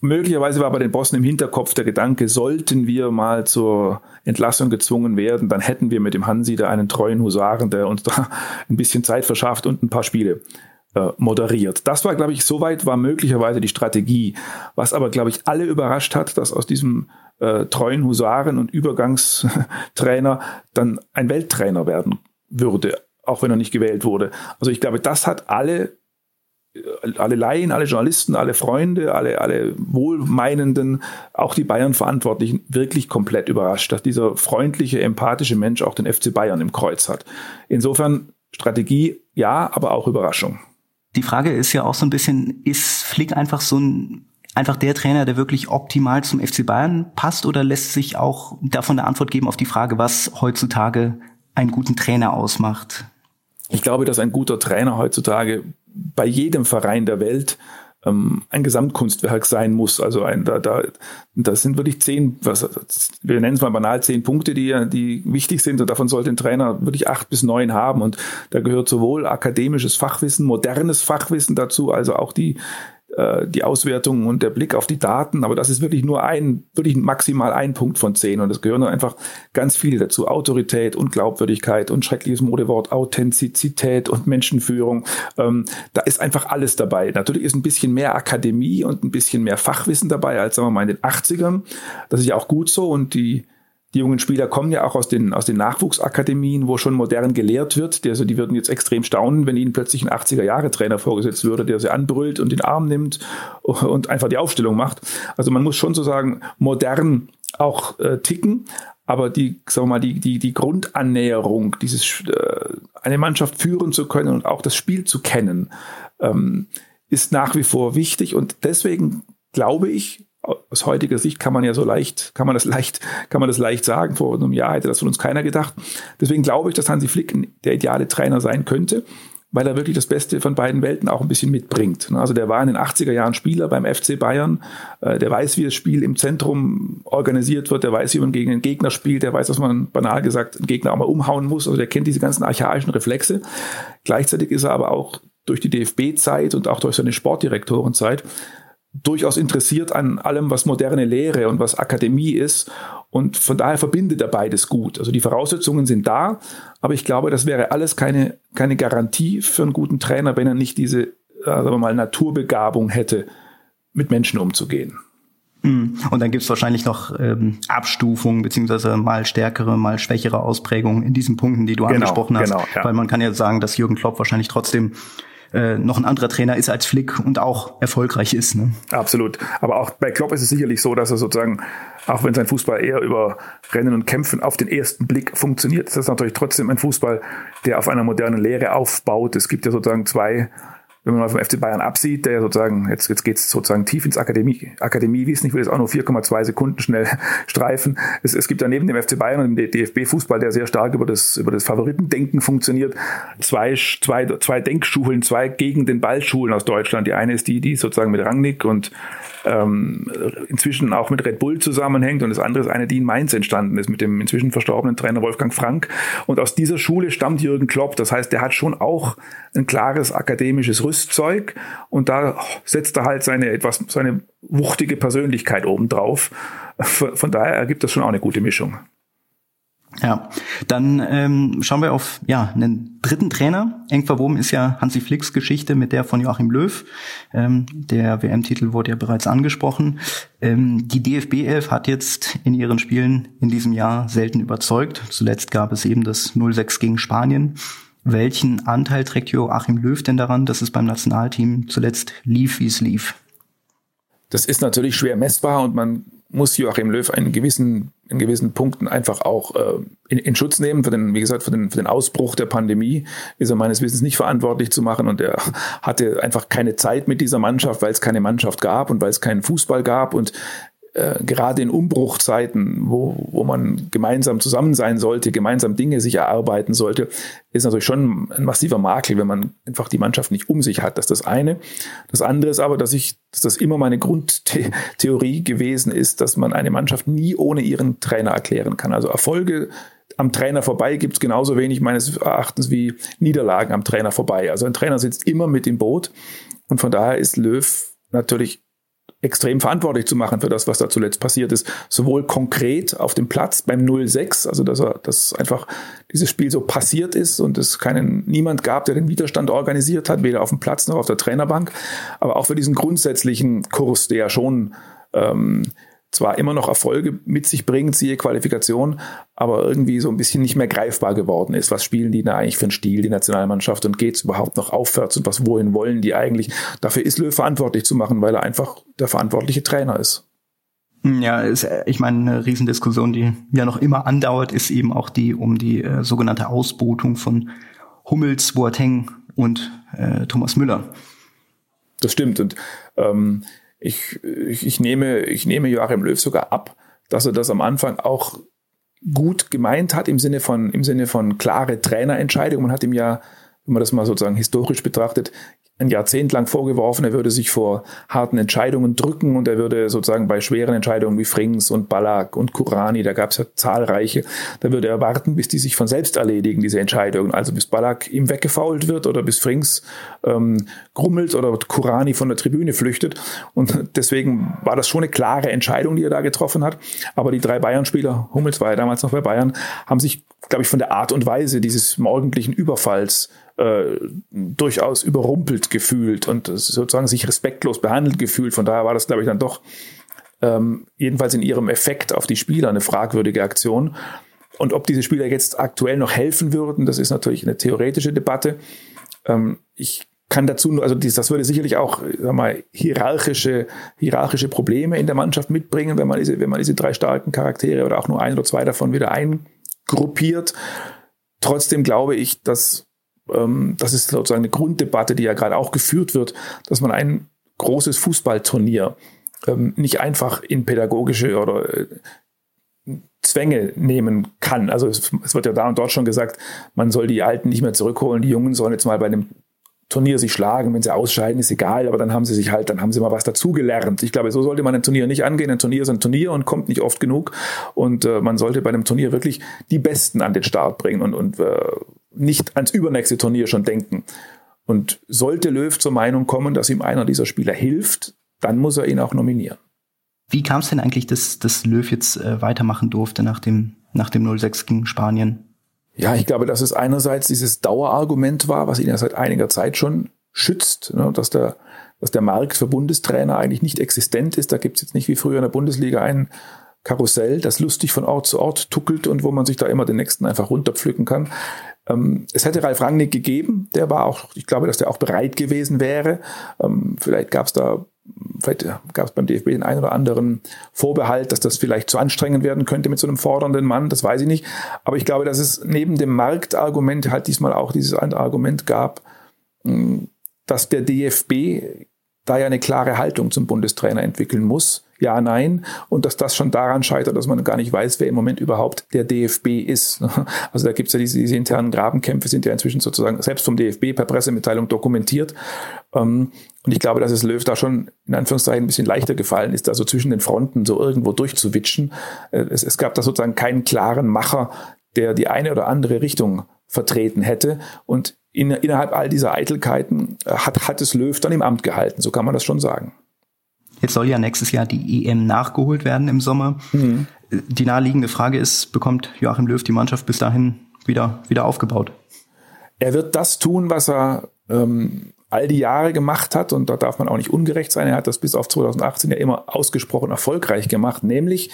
möglicherweise war bei den Bossen im Hinterkopf der Gedanke, sollten wir mal zur Entlassung gezwungen werden, dann hätten wir mit dem Hansi da einen treuen Husaren, der uns da ein bisschen Zeit verschafft und ein paar Spiele äh, moderiert. Das war, glaube ich, soweit war möglicherweise die Strategie. Was aber, glaube ich, alle überrascht hat, dass aus diesem äh, treuen Husaren und Übergangstrainer dann ein Welttrainer werden würde, auch wenn er nicht gewählt wurde. Also ich glaube, das hat alle alle Laien, alle Journalisten, alle Freunde, alle, alle Wohlmeinenden, auch die Bayern-Verantwortlichen wirklich komplett überrascht, dass dieser freundliche, empathische Mensch auch den FC Bayern im Kreuz hat. Insofern Strategie ja, aber auch Überraschung. Die Frage ist ja auch so ein bisschen, ist Flick einfach so ein einfach der Trainer, der wirklich optimal zum FC Bayern passt oder lässt sich auch davon eine Antwort geben auf die Frage, was heutzutage einen guten Trainer ausmacht? Ich glaube, dass ein guter Trainer heutzutage bei jedem Verein der Welt ähm, ein Gesamtkunstwerk sein muss. Also ein, da, da, das sind wirklich zehn, was, wir nennen es mal banal zehn Punkte, die, die wichtig sind und davon sollte ein Trainer wirklich acht bis neun haben. Und da gehört sowohl akademisches Fachwissen, modernes Fachwissen dazu, also auch die die Auswertung und der Blick auf die Daten, aber das ist wirklich nur ein, wirklich maximal ein Punkt von zehn und es gehören dann einfach ganz viele dazu. Autorität und Glaubwürdigkeit und schreckliches Modewort, Authentizität und Menschenführung. Ähm, da ist einfach alles dabei. Natürlich ist ein bisschen mehr Akademie und ein bisschen mehr Fachwissen dabei als, sagen wir mal, in den 80ern. Das ist ja auch gut so und die die jungen Spieler kommen ja auch aus den, aus den Nachwuchsakademien, wo schon modern gelehrt wird. Die, also die würden jetzt extrem staunen, wenn ihnen plötzlich ein 80er-Jahre-Trainer vorgesetzt würde, der sie anbrüllt und den Arm nimmt und einfach die Aufstellung macht. Also man muss schon sozusagen modern auch äh, ticken, aber die, sagen wir mal, die, die, die Grundannäherung, dieses, äh, eine Mannschaft führen zu können und auch das Spiel zu kennen, ähm, ist nach wie vor wichtig und deswegen glaube ich, aus heutiger Sicht kann man ja so leicht, kann man das leicht, kann man das leicht sagen. Vor einem Jahr hätte das von uns keiner gedacht. Deswegen glaube ich, dass Hansi Flick der ideale Trainer sein könnte weil er wirklich das Beste von beiden Welten auch ein bisschen mitbringt. Also der war in den 80er Jahren Spieler beim FC Bayern, äh, der weiß, wie das Spiel im Zentrum organisiert wird, der weiß, wie man gegen einen Gegner spielt, der weiß, dass man banal gesagt einen Gegner auch mal umhauen muss, also der kennt diese ganzen archaischen Reflexe. Gleichzeitig ist er aber auch durch die DFB-Zeit und auch durch seine Sportdirektorenzeit durchaus interessiert an allem, was moderne Lehre und was Akademie ist. Und von daher verbindet er beides gut. Also die Voraussetzungen sind da, aber ich glaube, das wäre alles keine, keine Garantie für einen guten Trainer, wenn er nicht diese, äh, sagen wir mal, Naturbegabung hätte, mit Menschen umzugehen. Mhm. Und dann gibt es wahrscheinlich noch ähm, Abstufungen beziehungsweise mal stärkere, mal schwächere Ausprägungen in diesen Punkten, die du genau, angesprochen hast. Genau, ja. Weil man kann ja sagen, dass Jürgen Klopp wahrscheinlich trotzdem äh, noch ein anderer Trainer ist als Flick und auch erfolgreich ist. Ne? Absolut. Aber auch bei Klopp ist es sicherlich so, dass er sozusagen, auch wenn sein Fußball eher über Rennen und Kämpfen auf den ersten Blick funktioniert, ist das natürlich trotzdem ein Fußball, der auf einer modernen Lehre aufbaut. Es gibt ja sozusagen zwei wenn man mal vom FC Bayern absieht, der sozusagen, jetzt, jetzt geht es sozusagen tief ins Akademie, Akademiewissen, ich will jetzt auch nur 4,2 Sekunden schnell streifen. Es, es gibt ja neben dem FC Bayern und dem DFB-Fußball, der sehr stark über das, über das Favoritendenken funktioniert, zwei, zwei, zwei Denkschulen, zwei gegen den Ballschulen aus Deutschland. Die eine ist die, die sozusagen mit Rangnick und ähm, inzwischen auch mit Red Bull zusammenhängt und das andere ist eine, die in Mainz entstanden ist mit dem inzwischen verstorbenen Trainer Wolfgang Frank. Und aus dieser Schule stammt Jürgen Klopp. Das heißt, der hat schon auch ein klares akademisches Rüstzeug und da setzt er halt seine etwas, seine wuchtige Persönlichkeit obendrauf. Von daher ergibt das schon auch eine gute Mischung. Ja, dann ähm, schauen wir auf ja einen dritten Trainer. Eng verwoben ist ja Hansi Flicks Geschichte mit der von Joachim Löw. Ähm, der WM-Titel wurde ja bereits angesprochen. Ähm, die DFB 11 hat jetzt in ihren Spielen in diesem Jahr selten überzeugt. Zuletzt gab es eben das 0-6 gegen Spanien. Welchen Anteil trägt Joachim Löw denn daran, dass es beim Nationalteam zuletzt lief, wie es lief? Das ist natürlich schwer messbar und man muss Joachim Löw einen gewissen, in gewissen Punkten einfach auch äh, in, in, Schutz nehmen. Für den, wie gesagt, für den, für den Ausbruch der Pandemie ist er meines Wissens nicht verantwortlich zu machen und er hatte einfach keine Zeit mit dieser Mannschaft, weil es keine Mannschaft gab und weil es keinen Fußball gab und äh, gerade in Umbruchzeiten, wo, wo man gemeinsam zusammen sein sollte, gemeinsam Dinge sich erarbeiten sollte, ist natürlich schon ein massiver Makel, wenn man einfach die Mannschaft nicht um sich hat. Das ist das eine. Das andere ist aber, dass ich, dass das immer meine Grundtheorie gewesen ist, dass man eine Mannschaft nie ohne ihren Trainer erklären kann. Also Erfolge am Trainer vorbei gibt es genauso wenig meines Erachtens wie Niederlagen am Trainer vorbei. Also ein Trainer sitzt immer mit im Boot und von daher ist Löw natürlich extrem verantwortlich zu machen für das, was da zuletzt passiert ist. Sowohl konkret auf dem Platz beim 0-6, also dass er, dass einfach dieses Spiel so passiert ist und es keinen, niemand gab, der den Widerstand organisiert hat, weder auf dem Platz noch auf der Trainerbank, aber auch für diesen grundsätzlichen Kurs, der schon ähm, zwar immer noch Erfolge mit sich bringt, siehe Qualifikation, aber irgendwie so ein bisschen nicht mehr greifbar geworden ist. Was spielen die da eigentlich für einen Stil, die Nationalmannschaft, und geht es überhaupt noch aufwärts und was, wohin wollen die eigentlich? Dafür ist Löw verantwortlich zu machen, weil er einfach der verantwortliche Trainer ist. Ja, ist, ich meine, eine Riesendiskussion, die ja noch immer andauert, ist eben auch die um die äh, sogenannte Ausbotung von Hummels, Boateng und äh, Thomas Müller. Das stimmt. Und ähm, ich, ich, ich, nehme, ich nehme Joachim Löw sogar ab, dass er das am Anfang auch gut gemeint hat im Sinne von, im Sinne von klare Trainerentscheidungen. Man hat ihm ja, wenn man das mal sozusagen historisch betrachtet, ein Jahrzehnt lang vorgeworfen, er würde sich vor harten Entscheidungen drücken und er würde sozusagen bei schweren Entscheidungen wie Frings und Ballack und Kurani, da gab es ja zahlreiche, da würde er warten, bis die sich von selbst erledigen, diese Entscheidungen. Also bis Ballack ihm weggefault wird oder bis Frings ähm, grummelt oder Kurani von der Tribüne flüchtet. Und deswegen war das schon eine klare Entscheidung, die er da getroffen hat. Aber die drei Bayern-Spieler, Hummels war ja damals noch bei Bayern, haben sich, glaube ich, von der Art und Weise dieses morgendlichen Überfalls äh, durchaus überrumpelt gefühlt und sozusagen sich respektlos behandelt gefühlt. Von daher war das, glaube ich, dann doch ähm, jedenfalls in ihrem Effekt auf die Spieler eine fragwürdige Aktion. Und ob diese Spieler jetzt aktuell noch helfen würden, das ist natürlich eine theoretische Debatte. Ähm, ich kann dazu nur, also das würde sicherlich auch sag mal, hierarchische, hierarchische Probleme in der Mannschaft mitbringen, wenn man diese, wenn man diese drei starken Charaktere oder auch nur ein oder zwei davon wieder eingruppiert. Trotzdem glaube ich, dass das ist sozusagen eine Grunddebatte, die ja gerade auch geführt wird, dass man ein großes Fußballturnier ähm, nicht einfach in pädagogische oder äh, Zwänge nehmen kann. Also es, es, wird ja da und dort schon gesagt, man soll die Alten nicht mehr zurückholen, die Jungen sollen jetzt mal bei einem Turnier sich schlagen, wenn sie ausscheiden, ist egal, aber dann haben sie sich halt, dann haben sie mal was dazugelernt. Ich glaube, so sollte man ein Turnier nicht angehen. Ein Turnier ist ein Turnier und kommt nicht oft genug. Und äh, man sollte bei einem Turnier wirklich die Besten an den Start bringen und, und äh, nicht ans übernächste Turnier schon denken. Und sollte Löw zur Meinung kommen, dass ihm einer dieser Spieler hilft, dann muss er ihn auch nominieren. Wie kam es denn eigentlich, dass, dass Löw jetzt äh, weitermachen durfte nach dem, nach dem 06 gegen Spanien? Ja, ich glaube, dass es einerseits dieses Dauerargument war, was ihn ja seit einiger Zeit schon schützt, ne, dass der dass der Markt für Bundestrainer eigentlich nicht existent ist. Da gibt's jetzt nicht wie früher in der Bundesliga ein Karussell, das lustig von Ort zu Ort tuckelt und wo man sich da immer den nächsten einfach runterpflücken kann. Ähm, es hätte Ralf Rangnick gegeben, der war auch, ich glaube, dass der auch bereit gewesen wäre. Ähm, vielleicht gab's da vielleicht gab es beim DFB den einen oder anderen Vorbehalt, dass das vielleicht zu anstrengend werden könnte mit so einem fordernden Mann, das weiß ich nicht. Aber ich glaube, dass es neben dem Marktargument halt diesmal auch dieses Argument gab, hm, dass der DFB da ja eine klare Haltung zum Bundestrainer entwickeln muss ja, nein. Und dass das schon daran scheitert, dass man gar nicht weiß, wer im Moment überhaupt der DFB ist. Also da gibt's ja diese, diese internen Grabenkämpfe, sind ja inzwischen sozusagen selbst vom DFB per Pressemitteilung dokumentiert. Ähm, und ich glaube, dass es Löw da schon in Anführungszeichen ein bisschen leichter gefallen ist, also zwischen den Fronten so irgendwo durchzuwitschen. Äh, es, es gab da sozusagen keinen klaren Macher, der die eine oder andere Richtung vertreten hätte. Und in, innerhalb all dieser Eitelkeiten äh, hat, hat es Löw dann im Amt gehalten, so kann man das schon sagen. Jetzt soll ja nächstes Jahr die EM nachgeholt werden im Sommer. Mhm. Die naheliegende Frage ist, bekommt Joachim Löw die Mannschaft bis dahin wieder, wieder aufgebaut? Er wird das tun, was er ähm, all die Jahre gemacht hat, und da darf man auch nicht ungerecht sein. Er hat das bis auf 2018 ja immer ausgesprochen erfolgreich gemacht, nämlich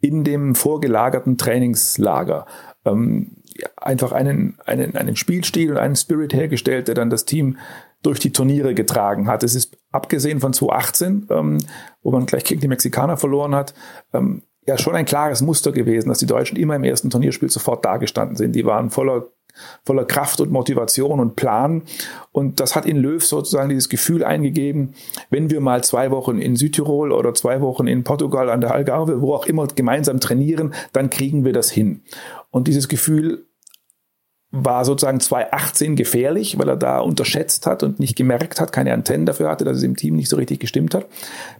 in dem vorgelagerten Trainingslager. Ähm, einfach einen, einen, einen Spielstil und einen Spirit hergestellt, der dann das Team durch die Turniere getragen hat. Es ist abgesehen von 2018, ähm, wo man gleich gegen die Mexikaner verloren hat, ähm, ja schon ein klares Muster gewesen, dass die Deutschen immer im ersten Turnierspiel sofort dagestanden sind. Die waren voller voller Kraft und Motivation und Plan. Und das hat in Löw sozusagen dieses Gefühl eingegeben, wenn wir mal zwei Wochen in Südtirol oder zwei Wochen in Portugal an der Algarve, wo auch immer gemeinsam trainieren, dann kriegen wir das hin. Und dieses Gefühl war sozusagen 2018 gefährlich, weil er da unterschätzt hat und nicht gemerkt hat, keine Antennen dafür hatte, dass es im Team nicht so richtig gestimmt hat.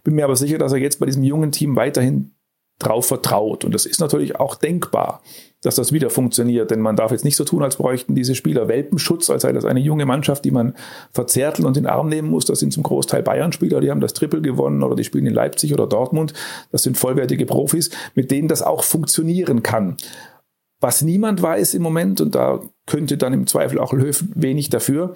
Bin mir aber sicher, dass er jetzt bei diesem jungen Team weiterhin drauf vertraut. Und das ist natürlich auch denkbar, dass das wieder funktioniert. Denn man darf jetzt nicht so tun, als bräuchten diese Spieler Welpenschutz, als sei das eine junge Mannschaft, die man verzärteln und in den Arm nehmen muss. Das sind zum Großteil Bayern-Spieler, die haben das Triple gewonnen oder die spielen in Leipzig oder Dortmund. Das sind vollwertige Profis, mit denen das auch funktionieren kann. Was niemand weiß im Moment, und da könnte dann im Zweifel auch Löw wenig dafür,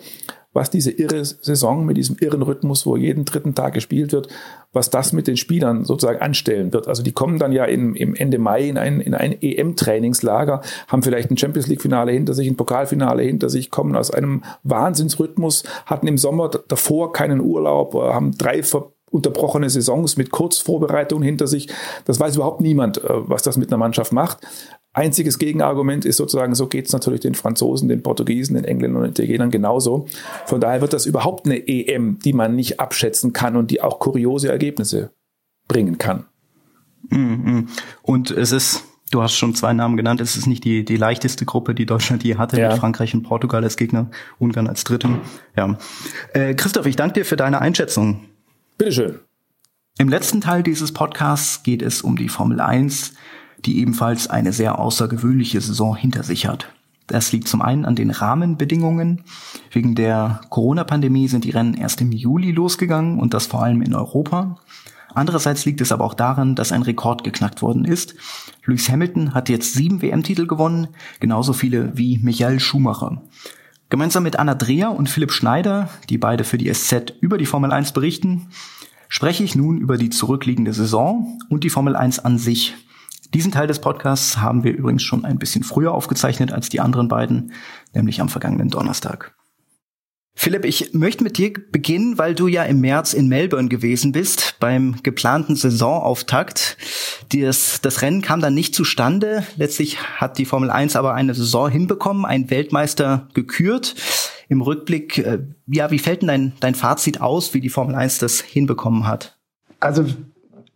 was diese irre Saison mit diesem irren Rhythmus, wo jeden dritten Tag gespielt wird, was das mit den Spielern sozusagen anstellen wird. Also die kommen dann ja im, im Ende Mai in ein, in ein EM-Trainingslager, haben vielleicht ein Champions League-Finale hinter sich, ein Pokalfinale hinter sich, kommen aus einem Wahnsinnsrhythmus, hatten im Sommer davor keinen Urlaub, äh, haben drei unterbrochene Saisons mit Kurzvorbereitungen hinter sich. Das weiß überhaupt niemand, äh, was das mit einer Mannschaft macht. Einziges Gegenargument ist sozusagen, so geht es natürlich den Franzosen, den Portugiesen, den Engländern und den Italienern genauso. Von daher wird das überhaupt eine EM, die man nicht abschätzen kann und die auch kuriose Ergebnisse bringen kann. Mhm. Und es ist, du hast schon zwei Namen genannt, es ist nicht die, die leichteste Gruppe, die Deutschland je hatte, ja. mit Frankreich und Portugal als Gegner, Ungarn als Dritten. Ja. Äh, Christoph, ich danke dir für deine Einschätzung. Bitteschön. Im letzten Teil dieses Podcasts geht es um die Formel 1 die ebenfalls eine sehr außergewöhnliche Saison hinter sich hat. Das liegt zum einen an den Rahmenbedingungen. Wegen der Corona-Pandemie sind die Rennen erst im Juli losgegangen und das vor allem in Europa. Andererseits liegt es aber auch daran, dass ein Rekord geknackt worden ist. Lewis Hamilton hat jetzt sieben WM-Titel gewonnen, genauso viele wie Michael Schumacher. Gemeinsam mit Anna Dreher und Philipp Schneider, die beide für die SZ über die Formel 1 berichten, spreche ich nun über die zurückliegende Saison und die Formel 1 an sich. Diesen Teil des Podcasts haben wir übrigens schon ein bisschen früher aufgezeichnet als die anderen beiden, nämlich am vergangenen Donnerstag. Philipp, ich möchte mit dir beginnen, weil du ja im März in Melbourne gewesen bist beim geplanten Saisonauftakt. Das, das Rennen kam dann nicht zustande. Letztlich hat die Formel 1 aber eine Saison hinbekommen, einen Weltmeister gekürt. Im Rückblick, äh, ja, wie fällt denn dein, dein Fazit aus, wie die Formel 1 das hinbekommen hat? Also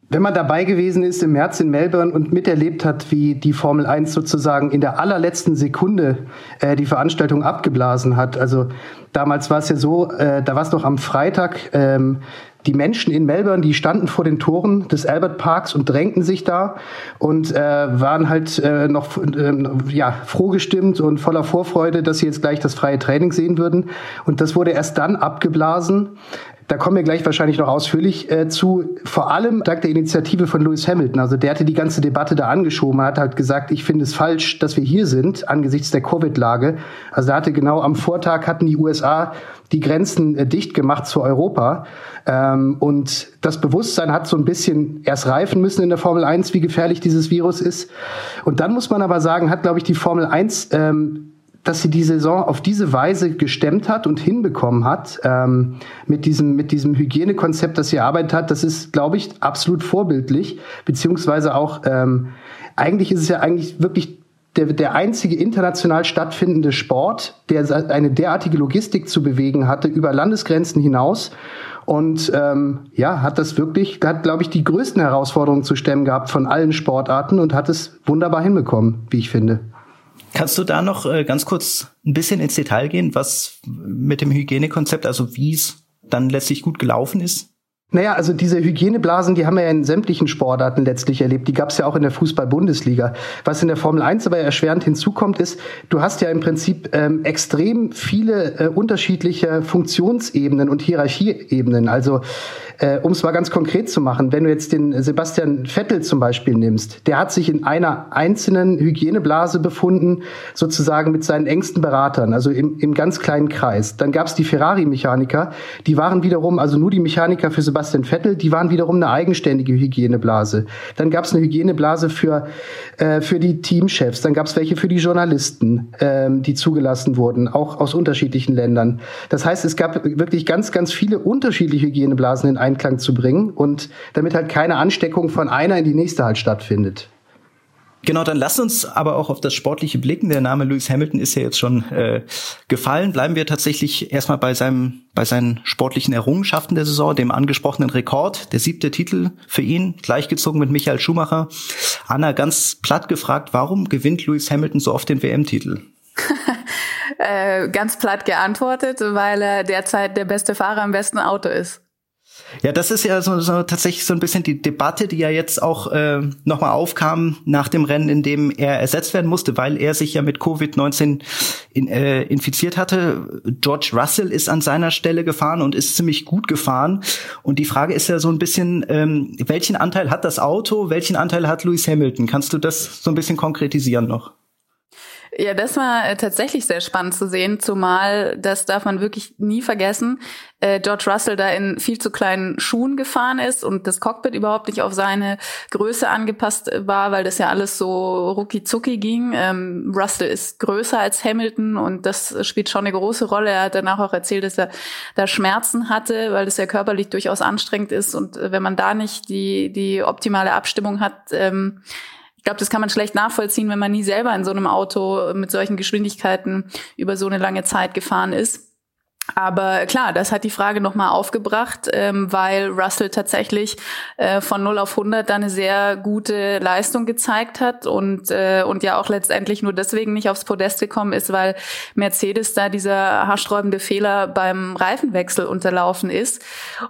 wenn man dabei gewesen ist im März in Melbourne und miterlebt hat, wie die Formel 1 sozusagen in der allerletzten Sekunde äh, die Veranstaltung abgeblasen hat. Also damals war es ja so, äh, da war es noch am Freitag, ähm, die Menschen in Melbourne, die standen vor den Toren des Albert Parks und drängten sich da und äh, waren halt äh, noch äh, ja, froh gestimmt und voller Vorfreude, dass sie jetzt gleich das freie Training sehen würden. Und das wurde erst dann abgeblasen, da kommen wir gleich wahrscheinlich noch ausführlich äh, zu. Vor allem dank der Initiative von Lewis Hamilton. Also der hatte die ganze Debatte da angeschoben, hat halt gesagt, ich finde es falsch, dass wir hier sind angesichts der Covid-Lage. Also er hatte genau am Vortag hatten die USA die Grenzen äh, dicht gemacht zu Europa. Ähm, und das Bewusstsein hat so ein bisschen erst reifen müssen in der Formel 1, wie gefährlich dieses Virus ist. Und dann muss man aber sagen, hat, glaube ich, die Formel 1 ähm, dass sie die Saison auf diese Weise gestemmt hat und hinbekommen hat, ähm, mit diesem, mit diesem Hygienekonzept, das sie erarbeitet hat, das ist, glaube ich, absolut vorbildlich, beziehungsweise auch, ähm, eigentlich ist es ja eigentlich wirklich der, der einzige international stattfindende Sport, der eine derartige Logistik zu bewegen hatte, über Landesgrenzen hinaus. Und ähm, ja, hat das wirklich, hat, glaube ich, die größten Herausforderungen zu stemmen gehabt von allen Sportarten und hat es wunderbar hinbekommen, wie ich finde. Kannst du da noch äh, ganz kurz ein bisschen ins Detail gehen, was mit dem Hygienekonzept, also wie es dann letztlich gut gelaufen ist? Naja, also diese Hygieneblasen, die haben wir ja in sämtlichen Sportarten letztlich erlebt. Die gab es ja auch in der Fußball-Bundesliga. Was in der Formel 1 aber erschwerend hinzukommt, ist, du hast ja im Prinzip ähm, extrem viele äh, unterschiedliche Funktionsebenen und Hierarchieebenen. Also äh, um es mal ganz konkret zu machen, wenn du jetzt den Sebastian Vettel zum Beispiel nimmst, der hat sich in einer einzelnen Hygieneblase befunden, sozusagen mit seinen engsten Beratern, also im, im ganz kleinen Kreis. Dann gab es die Ferrari-Mechaniker, die waren wiederum, also nur die Mechaniker für Sebastian Vettel, die waren wiederum eine eigenständige Hygieneblase. Dann gab es eine Hygieneblase für, äh, für die Teamchefs, dann gab es welche für die Journalisten, ähm, die zugelassen wurden, auch aus unterschiedlichen Ländern. Das heißt, es gab wirklich ganz, ganz viele unterschiedliche Hygieneblasen in Einklang zu bringen und damit halt keine Ansteckung von einer in die nächste halt stattfindet. Genau, dann lass uns aber auch auf das Sportliche blicken. Der Name Lewis Hamilton ist ja jetzt schon äh, gefallen. Bleiben wir tatsächlich erstmal bei seinem, bei seinen sportlichen Errungenschaften der Saison, dem angesprochenen Rekord, der siebte Titel für ihn, gleichgezogen mit Michael Schumacher. Anna, ganz platt gefragt, warum gewinnt Lewis Hamilton so oft den WM-Titel? äh, ganz platt geantwortet, weil er derzeit der beste Fahrer im besten Auto ist. Ja, das ist ja so, so tatsächlich so ein bisschen die Debatte, die ja jetzt auch äh, nochmal aufkam nach dem Rennen, in dem er ersetzt werden musste, weil er sich ja mit Covid-19 in, äh, infiziert hatte. George Russell ist an seiner Stelle gefahren und ist ziemlich gut gefahren. Und die Frage ist ja so ein bisschen, ähm, welchen Anteil hat das Auto, welchen Anteil hat Lewis Hamilton? Kannst du das so ein bisschen konkretisieren noch? Ja, das war äh, tatsächlich sehr spannend zu sehen, zumal, das darf man wirklich nie vergessen, äh, George Russell da in viel zu kleinen Schuhen gefahren ist und das Cockpit überhaupt nicht auf seine Größe angepasst war, weil das ja alles so rucki zucki ging. Ähm, Russell ist größer als Hamilton und das spielt schon eine große Rolle. Er hat danach auch erzählt, dass er da Schmerzen hatte, weil das ja körperlich durchaus anstrengend ist und äh, wenn man da nicht die, die optimale Abstimmung hat, ähm, glaube, das kann man schlecht nachvollziehen, wenn man nie selber in so einem Auto mit solchen Geschwindigkeiten über so eine lange Zeit gefahren ist. Aber klar, das hat die Frage nochmal aufgebracht, ähm, weil Russell tatsächlich äh, von 0 auf 100 da eine sehr gute Leistung gezeigt hat und, äh, und ja auch letztendlich nur deswegen nicht aufs Podest gekommen ist, weil Mercedes da dieser haarsträubende Fehler beim Reifenwechsel unterlaufen ist.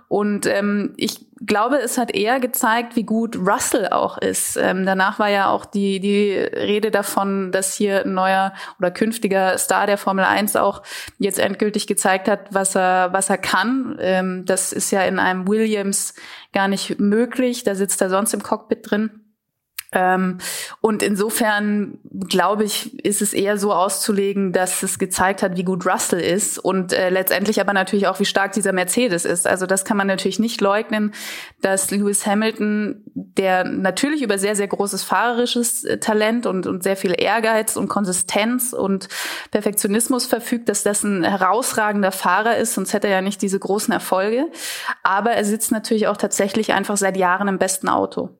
Und ähm, ich glaube, es hat eher gezeigt, wie gut Russell auch ist. Ähm, danach war ja auch die, die Rede davon, dass hier ein neuer oder künftiger Star der Formel 1 auch jetzt endgültig gezeigt hat, was er, was er kann. Ähm, das ist ja in einem Williams gar nicht möglich. Da sitzt er sonst im Cockpit drin. Ähm, und insofern glaube ich, ist es eher so auszulegen, dass es gezeigt hat, wie gut Russell ist und äh, letztendlich aber natürlich auch, wie stark dieser Mercedes ist. Also das kann man natürlich nicht leugnen, dass Lewis Hamilton, der natürlich über sehr, sehr großes fahrerisches äh, Talent und, und sehr viel Ehrgeiz und Konsistenz und Perfektionismus verfügt, dass das ein herausragender Fahrer ist, sonst hätte er ja nicht diese großen Erfolge. Aber er sitzt natürlich auch tatsächlich einfach seit Jahren im besten Auto.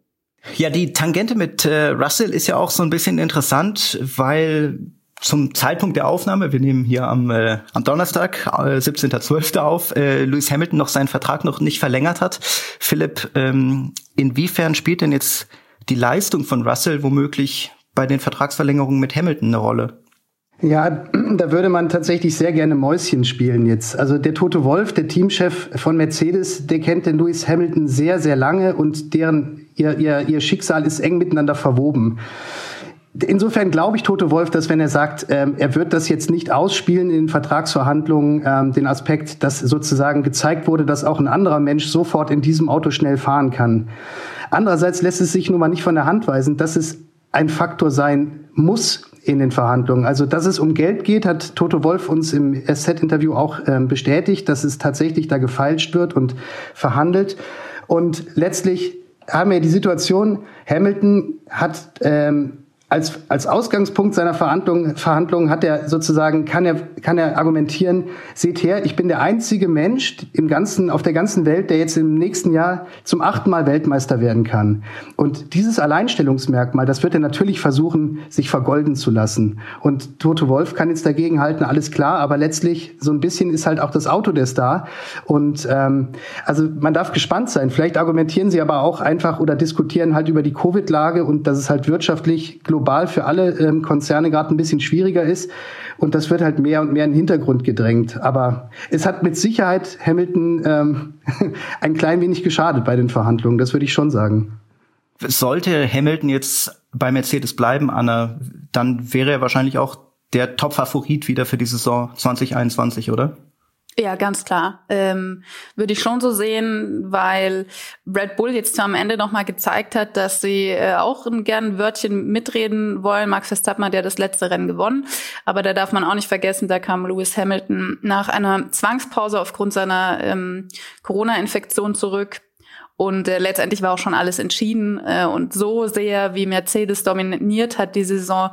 Ja, die Tangente mit äh, Russell ist ja auch so ein bisschen interessant, weil zum Zeitpunkt der Aufnahme, wir nehmen hier am, äh, am Donnerstag, äh, 17.12. auf, äh, Lewis Hamilton noch seinen Vertrag noch nicht verlängert hat. Philipp, ähm, inwiefern spielt denn jetzt die Leistung von Russell womöglich bei den Vertragsverlängerungen mit Hamilton eine Rolle? Ja, da würde man tatsächlich sehr gerne Mäuschen spielen jetzt. Also der Tote Wolf, der Teamchef von Mercedes, der kennt den Lewis Hamilton sehr, sehr lange und deren ihr, ihr, ihr Schicksal ist eng miteinander verwoben. Insofern glaube ich Tote Wolf, dass wenn er sagt, ähm, er wird das jetzt nicht ausspielen in den Vertragsverhandlungen, ähm, den Aspekt, dass sozusagen gezeigt wurde, dass auch ein anderer Mensch sofort in diesem Auto schnell fahren kann. Andererseits lässt es sich nun mal nicht von der Hand weisen, dass es ein Faktor sein muss in den Verhandlungen. Also, dass es um Geld geht, hat Toto Wolf uns im SZ-Interview auch ähm, bestätigt, dass es tatsächlich da gefeilscht wird und verhandelt. Und letztlich haben wir die Situation, Hamilton hat ähm, als, als Ausgangspunkt seiner Verhandlungen Verhandlungen hat er sozusagen, kann er, kann er argumentieren, seht her, ich bin der einzige Mensch im ganzen, auf der ganzen Welt, der jetzt im nächsten Jahr zum achten Mal Weltmeister werden kann. Und dieses Alleinstellungsmerkmal, das wird er natürlich versuchen, sich vergolden zu lassen. Und Toto Wolf kann jetzt dagegen halten, alles klar, aber letztlich so ein bisschen ist halt auch das Auto der Star. Und ähm, also man darf gespannt sein. Vielleicht argumentieren sie aber auch einfach oder diskutieren halt über die Covid-Lage und dass es halt wirtschaftlich für alle ähm, Konzerne gerade ein bisschen schwieriger ist. Und das wird halt mehr und mehr in den Hintergrund gedrängt. Aber es hat mit Sicherheit Hamilton ähm, ein klein wenig geschadet bei den Verhandlungen, das würde ich schon sagen. Sollte Hamilton jetzt bei Mercedes bleiben, Anna, dann wäre er wahrscheinlich auch der Top-Favorit wieder für die Saison 2021, oder? Ja, ganz klar. Ähm, würde ich schon so sehen, weil Red Bull jetzt am Ende nochmal gezeigt hat, dass sie äh, auch ein gern Wörtchen mitreden wollen. Max Verstappen hat ja das letzte Rennen gewonnen. Aber da darf man auch nicht vergessen, da kam Lewis Hamilton nach einer Zwangspause aufgrund seiner ähm, Corona-Infektion zurück. Und äh, letztendlich war auch schon alles entschieden. Äh, und so sehr, wie Mercedes dominiert hat die Saison,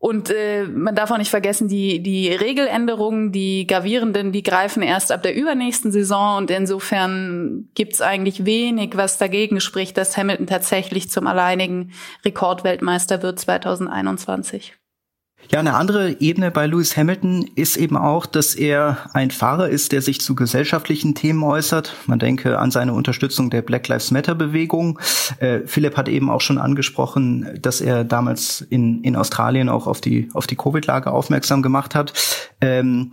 und äh, man darf auch nicht vergessen, die, die Regeländerungen, die gravierenden, die greifen erst ab der übernächsten Saison. Und insofern gibt's eigentlich wenig, was dagegen spricht, dass Hamilton tatsächlich zum alleinigen Rekordweltmeister wird 2021. Ja, eine andere Ebene bei Lewis Hamilton ist eben auch, dass er ein Fahrer ist, der sich zu gesellschaftlichen Themen äußert. Man denke an seine Unterstützung der Black Lives Matter Bewegung. Äh, Philipp hat eben auch schon angesprochen, dass er damals in, in Australien auch auf die, auf die Covid-Lage aufmerksam gemacht hat. Ähm,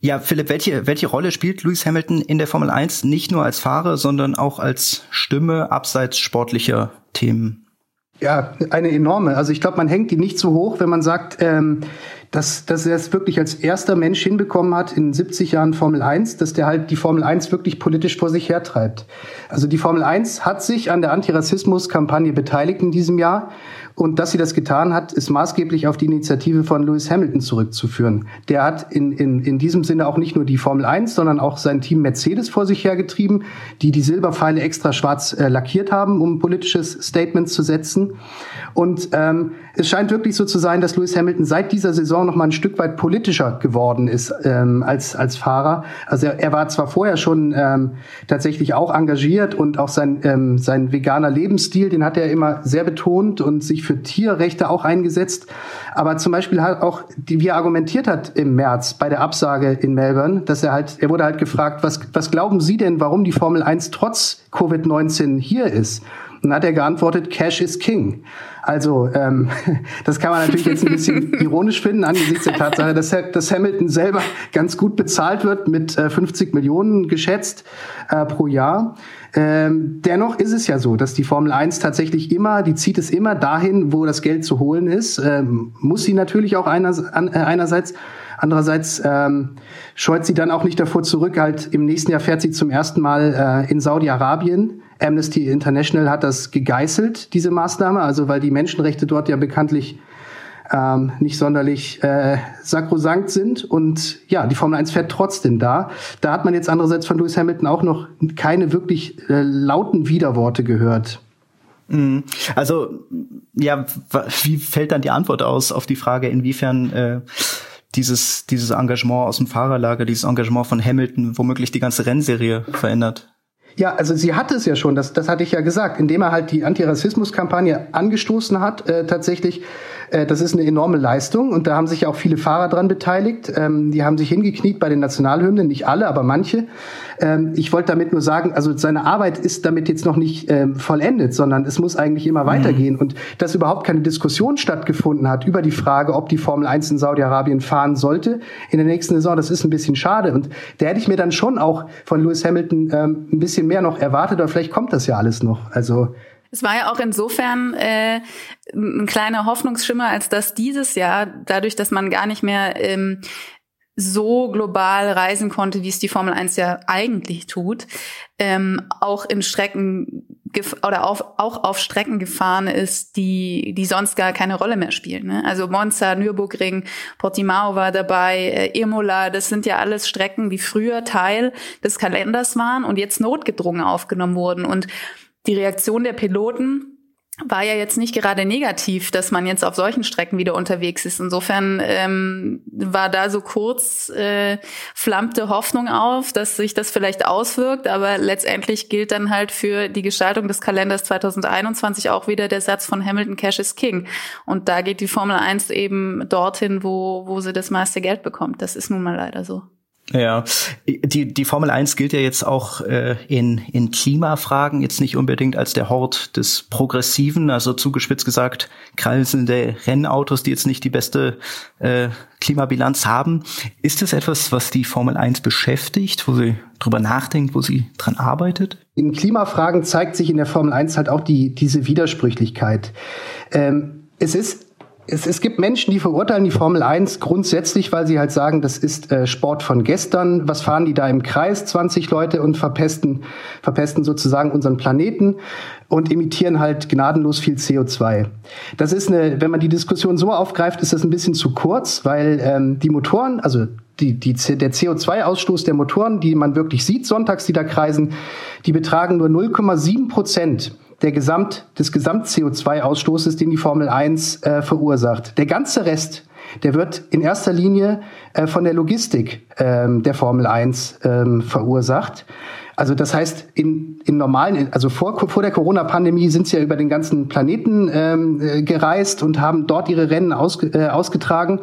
ja, Philipp, welche, welche Rolle spielt Lewis Hamilton in der Formel 1 nicht nur als Fahrer, sondern auch als Stimme abseits sportlicher Themen? Ja, eine enorme. Also ich glaube, man hängt die nicht so hoch, wenn man sagt, ähm, dass, dass er es wirklich als erster Mensch hinbekommen hat in 70 Jahren Formel 1, dass der halt die Formel 1 wirklich politisch vor sich hertreibt. Also die Formel 1 hat sich an der Antirassismus-Kampagne beteiligt in diesem Jahr und dass sie das getan hat, ist maßgeblich auf die Initiative von Lewis Hamilton zurückzuführen. Der hat in, in, in diesem Sinne auch nicht nur die Formel 1, sondern auch sein Team Mercedes vor sich hergetrieben, die die Silberpfeile extra schwarz äh, lackiert haben, um politisches Statement zu setzen. Und ähm, es scheint wirklich so zu sein, dass Lewis Hamilton seit dieser Saison noch mal ein Stück weit politischer geworden ist ähm, als, als Fahrer. Also er, er war zwar vorher schon ähm, tatsächlich auch engagiert und auch sein, ähm, sein veganer Lebensstil, den hat er immer sehr betont und sich für Tierrechte auch eingesetzt. Aber zum Beispiel halt auch, die, wie er argumentiert hat im März bei der Absage in Melbourne, dass er halt, er wurde halt gefragt, was, was glauben Sie denn, warum die Formel 1 trotz Covid-19 hier ist? Und hat er geantwortet, Cash is King. Also ähm, das kann man natürlich jetzt ein bisschen ironisch finden angesichts der Tatsache, dass, dass Hamilton selber ganz gut bezahlt wird mit äh, 50 Millionen geschätzt äh, pro Jahr. Ähm, dennoch ist es ja so, dass die Formel 1 tatsächlich immer, die zieht es immer dahin, wo das Geld zu holen ist. Ähm, muss sie natürlich auch einer, an, äh, einerseits. Andererseits ähm, scheut sie dann auch nicht davor zurück. Halt im nächsten Jahr fährt sie zum ersten Mal äh, in Saudi-Arabien Amnesty International hat das gegeißelt, diese Maßnahme, also weil die Menschenrechte dort ja bekanntlich ähm, nicht sonderlich äh, sakrosankt sind. Und ja, die Formel 1 fährt trotzdem da. Da hat man jetzt andererseits von Lewis Hamilton auch noch keine wirklich äh, lauten Widerworte gehört. Mhm. Also, ja, wie fällt dann die Antwort aus auf die Frage, inwiefern äh, dieses, dieses Engagement aus dem Fahrerlager, dieses Engagement von Hamilton womöglich die ganze Rennserie verändert? Ja, also sie hatte es ja schon, das, das hatte ich ja gesagt, indem er halt die Antirassismus-Kampagne angestoßen hat, äh, tatsächlich äh, das ist eine enorme Leistung und da haben sich auch viele Fahrer dran beteiligt. Ähm, die haben sich hingekniet bei den Nationalhymnen, nicht alle, aber manche. Ähm, ich wollte damit nur sagen, also seine Arbeit ist damit jetzt noch nicht ähm, vollendet, sondern es muss eigentlich immer mhm. weitergehen. Und dass überhaupt keine Diskussion stattgefunden hat über die Frage, ob die Formel 1 in Saudi-Arabien fahren sollte in der nächsten Saison, das ist ein bisschen schade. Und da hätte ich mir dann schon auch von Lewis Hamilton ähm, ein bisschen mehr noch erwartet, aber vielleicht kommt das ja alles noch. Also es war ja auch insofern äh, ein kleiner Hoffnungsschimmer, als dass dieses Jahr, dadurch, dass man gar nicht mehr ähm, so global reisen konnte, wie es die Formel 1 ja eigentlich tut, ähm, auch in Strecken oder auf, auch auf Strecken gefahren ist, die, die sonst gar keine Rolle mehr spielen. Ne? Also Monza, Nürburgring, Portimao war dabei, äh, Imola, das sind ja alles Strecken, die früher Teil des Kalenders waren und jetzt notgedrungen aufgenommen wurden. Und die Reaktion der Piloten war ja jetzt nicht gerade negativ, dass man jetzt auf solchen Strecken wieder unterwegs ist. Insofern ähm, war da so kurz äh, flammte Hoffnung auf, dass sich das vielleicht auswirkt, aber letztendlich gilt dann halt für die Gestaltung des Kalenders 2021 auch wieder der Satz von Hamilton Cash is King. Und da geht die Formel 1 eben dorthin, wo, wo sie das meiste Geld bekommt. Das ist nun mal leider so. Ja, die, die Formel 1 gilt ja jetzt auch äh, in, in Klimafragen jetzt nicht unbedingt als der Hort des Progressiven, also zugespitzt gesagt, kreisende Rennautos, die jetzt nicht die beste äh, Klimabilanz haben. Ist das etwas, was die Formel 1 beschäftigt, wo sie drüber nachdenkt, wo sie dran arbeitet? In Klimafragen zeigt sich in der Formel 1 halt auch die, diese Widersprüchlichkeit. Ähm, es ist es, es gibt Menschen, die verurteilen die Formel 1 grundsätzlich, weil sie halt sagen, das ist äh, Sport von gestern. Was fahren die da im Kreis? 20 Leute und verpesten, verpesten sozusagen unseren Planeten und emittieren halt gnadenlos viel CO2. Das ist eine, wenn man die Diskussion so aufgreift, ist das ein bisschen zu kurz, weil ähm, die Motoren, also die, die, der CO2-Ausstoß der Motoren, die man wirklich sieht sonntags, die da kreisen, die betragen nur 0,7 Prozent der Gesamt, des Gesamt-CO2-Ausstoßes, den die Formel 1 äh, verursacht. Der ganze Rest, der wird in erster Linie äh, von der Logistik ähm, der Formel 1 ähm, verursacht. Also das heißt, in, in normalen, also vor, vor der Corona-Pandemie sind sie ja über den ganzen Planeten ähm, äh, gereist und haben dort ihre Rennen aus, äh, ausgetragen.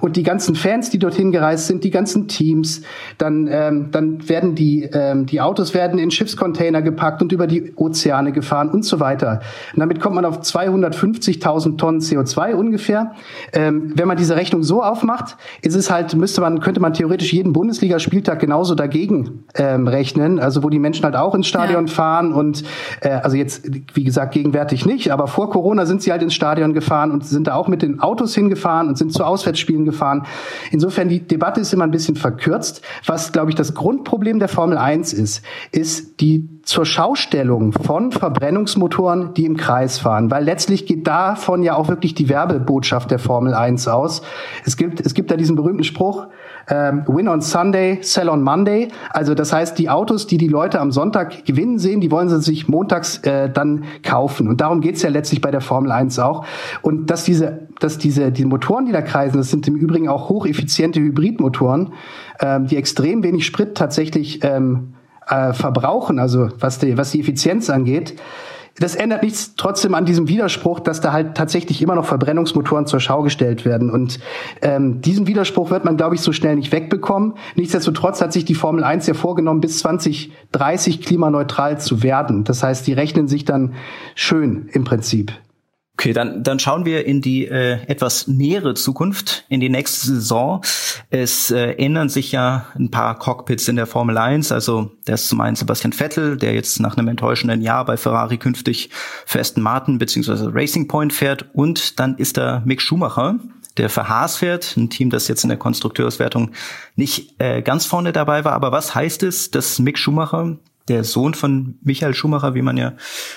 Und die ganzen Fans, die dorthin gereist sind, die ganzen Teams, dann, ähm, dann werden die, ähm, die Autos werden in Schiffscontainer gepackt und über die Ozeane gefahren und so weiter. Und damit kommt man auf 250.000 Tonnen CO2 ungefähr. Ähm, wenn man diese Rechnung so aufmacht, ist es halt, müsste man, könnte man theoretisch jeden Bundesligaspieltag genauso dagegen ähm, rechnen. Also also wo die Menschen halt auch ins Stadion ja. fahren und äh, also jetzt, wie gesagt, gegenwärtig nicht, aber vor Corona sind sie halt ins Stadion gefahren und sind da auch mit den Autos hingefahren und sind zu Auswärtsspielen gefahren. Insofern, die Debatte ist immer ein bisschen verkürzt. Was, glaube ich, das Grundproblem der Formel 1 ist, ist die zur Schaustellung von Verbrennungsmotoren, die im Kreis fahren, weil letztlich geht davon ja auch wirklich die Werbebotschaft der Formel 1 aus. Es gibt, es gibt da diesen berühmten Spruch, ähm, Win on Sunday, Sell on Monday. Also das heißt, die Autos, die die Leute am Sonntag gewinnen sehen, die wollen sie sich montags äh, dann kaufen. Und darum geht's ja letztlich bei der Formel 1 auch. Und dass diese, dass diese die Motoren, die da kreisen, das sind im Übrigen auch hocheffiziente Hybridmotoren, ähm, die extrem wenig Sprit tatsächlich ähm, äh, verbrauchen, also was die, was die Effizienz angeht. Das ändert nichts trotzdem an diesem Widerspruch, dass da halt tatsächlich immer noch Verbrennungsmotoren zur Schau gestellt werden. Und ähm, diesen Widerspruch wird man, glaube ich, so schnell nicht wegbekommen. Nichtsdestotrotz hat sich die Formel 1 ja vorgenommen, bis 2030 klimaneutral zu werden. Das heißt, die rechnen sich dann schön im Prinzip. Okay, dann, dann schauen wir in die äh, etwas nähere Zukunft, in die nächste Saison. Es äh, ändern sich ja ein paar Cockpits in der Formel 1. Also der ist zum einen Sebastian Vettel, der jetzt nach einem enttäuschenden Jahr bei Ferrari künftig für Aston Martin bzw. Racing Point fährt. Und dann ist da Mick Schumacher, der für Haas fährt, ein Team, das jetzt in der Konstrukteurswertung nicht äh, ganz vorne dabei war. Aber was heißt es, dass Mick Schumacher der Sohn von Michael Schumacher, wie man ja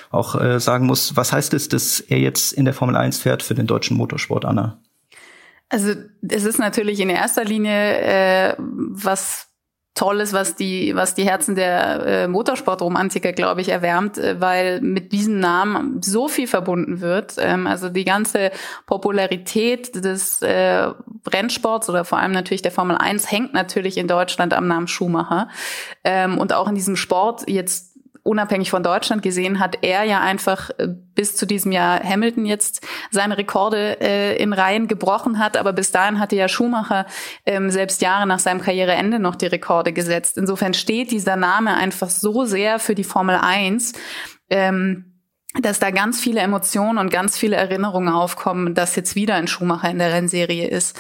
auch äh, sagen muss. Was heißt es, dass er jetzt in der Formel 1 fährt für den deutschen Motorsport, Anna? Also es ist natürlich in erster Linie äh, was Tolles, was die, was die Herzen der äh, Motorsportromantiker, glaube ich, erwärmt, äh, weil mit diesem Namen so viel verbunden wird. Ähm, also die ganze Popularität des äh, Rennsports oder vor allem natürlich der Formel 1 hängt natürlich in Deutschland am Namen Schumacher. Ähm, und auch in diesem Sport jetzt unabhängig von Deutschland gesehen hat er ja einfach äh, bis zu diesem Jahr Hamilton jetzt seine Rekorde äh, in Reihen gebrochen hat, aber bis dahin hatte ja Schumacher ähm, selbst Jahre nach seinem Karriereende noch die Rekorde gesetzt. Insofern steht dieser Name einfach so sehr für die Formel 1. Ähm, dass da ganz viele Emotionen und ganz viele Erinnerungen aufkommen, dass jetzt wieder ein Schumacher in der Rennserie ist.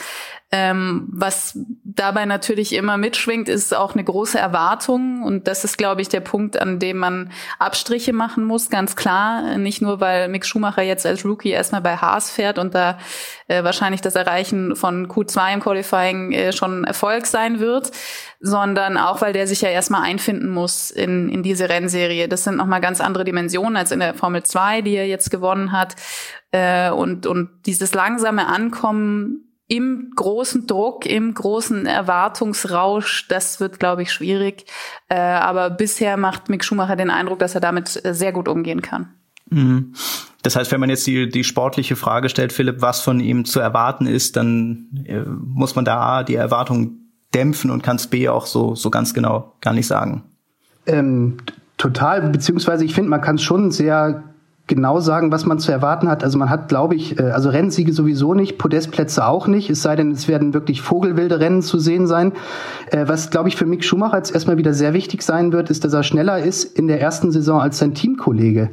Ähm, was dabei natürlich immer mitschwingt, ist auch eine große Erwartung. Und das ist, glaube ich, der Punkt, an dem man Abstriche machen muss, ganz klar. Nicht nur, weil Mick Schumacher jetzt als Rookie erstmal bei Haas fährt und da äh, wahrscheinlich das Erreichen von Q2 im Qualifying äh, schon Erfolg sein wird, sondern auch, weil der sich ja erstmal einfinden muss in, in diese Rennserie. Das sind nochmal ganz andere Dimensionen als in der Formel 2, die er jetzt gewonnen hat. Äh, und, und dieses langsame Ankommen im großen Druck, im großen Erwartungsrausch, das wird, glaube ich, schwierig. Äh, aber bisher macht Mick Schumacher den Eindruck, dass er damit äh, sehr gut umgehen kann. Mhm. Das heißt, wenn man jetzt die, die sportliche Frage stellt, Philipp, was von ihm zu erwarten ist, dann äh, muss man da A, die Erwartung dämpfen und kann es B auch so, so ganz genau gar nicht sagen. Ähm, total, beziehungsweise ich finde, man kann es schon sehr genau sagen, was man zu erwarten hat. Also man hat, glaube ich, äh, also Rennsiege sowieso nicht, Podestplätze auch nicht, es sei denn, es werden wirklich vogelwilde Rennen zu sehen sein. Äh, was, glaube ich, für Mick Schumacher jetzt erstmal wieder sehr wichtig sein wird, ist, dass er schneller ist in der ersten Saison als sein Teamkollege.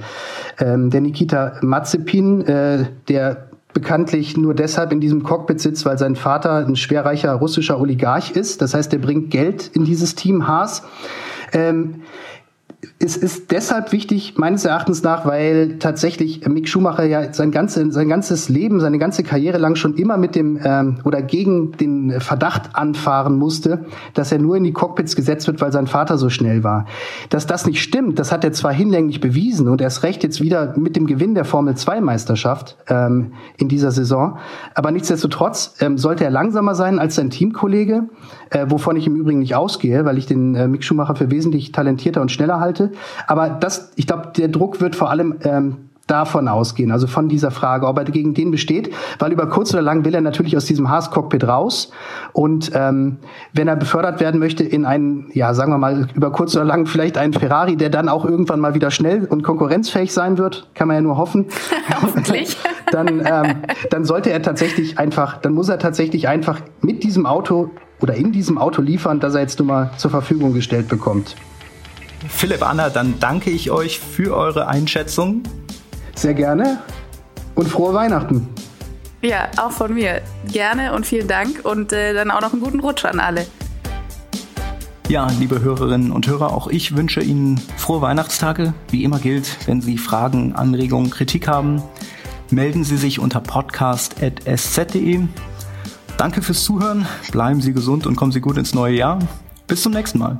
Ähm, der Nikita Mazepin, äh, der bekanntlich nur deshalb in diesem Cockpit sitzt, weil sein Vater ein schwerreicher russischer Oligarch ist. Das heißt, er bringt Geld in dieses Team Haas. Ähm, es ist deshalb wichtig, meines Erachtens nach, weil tatsächlich Mick Schumacher ja sein, ganze, sein ganzes Leben, seine ganze Karriere lang schon immer mit dem ähm, oder gegen den Verdacht anfahren musste, dass er nur in die Cockpits gesetzt wird, weil sein Vater so schnell war. Dass das nicht stimmt, das hat er zwar hinlänglich bewiesen und erst recht jetzt wieder mit dem Gewinn der Formel 2 Meisterschaft ähm, in dieser Saison. Aber nichtsdestotrotz ähm, sollte er langsamer sein als sein Teamkollege, äh, wovon ich im Übrigen nicht ausgehe, weil ich den äh, Mick Schumacher für wesentlich talentierter und schneller halte. Aber das, ich glaube, der Druck wird vor allem ähm, davon ausgehen, also von dieser Frage, ob er gegen den besteht, weil über kurz oder lang will er natürlich aus diesem Haas-Cockpit raus und ähm, wenn er befördert werden möchte in einen, ja, sagen wir mal, über kurz oder lang vielleicht einen Ferrari, der dann auch irgendwann mal wieder schnell und konkurrenzfähig sein wird, kann man ja nur hoffen. Hoffentlich. dann, ähm, dann sollte er tatsächlich einfach, dann muss er tatsächlich einfach mit diesem Auto oder in diesem Auto liefern, das er jetzt nur mal zur Verfügung gestellt bekommt. Philipp, Anna, dann danke ich euch für eure Einschätzung. Sehr gerne und frohe Weihnachten. Ja, auch von mir. Gerne und vielen Dank und äh, dann auch noch einen guten Rutsch an alle. Ja, liebe Hörerinnen und Hörer, auch ich wünsche Ihnen frohe Weihnachtstage. Wie immer gilt, wenn Sie Fragen, Anregungen, Kritik haben, melden Sie sich unter podcast.sz.de. Danke fürs Zuhören, bleiben Sie gesund und kommen Sie gut ins neue Jahr. Bis zum nächsten Mal.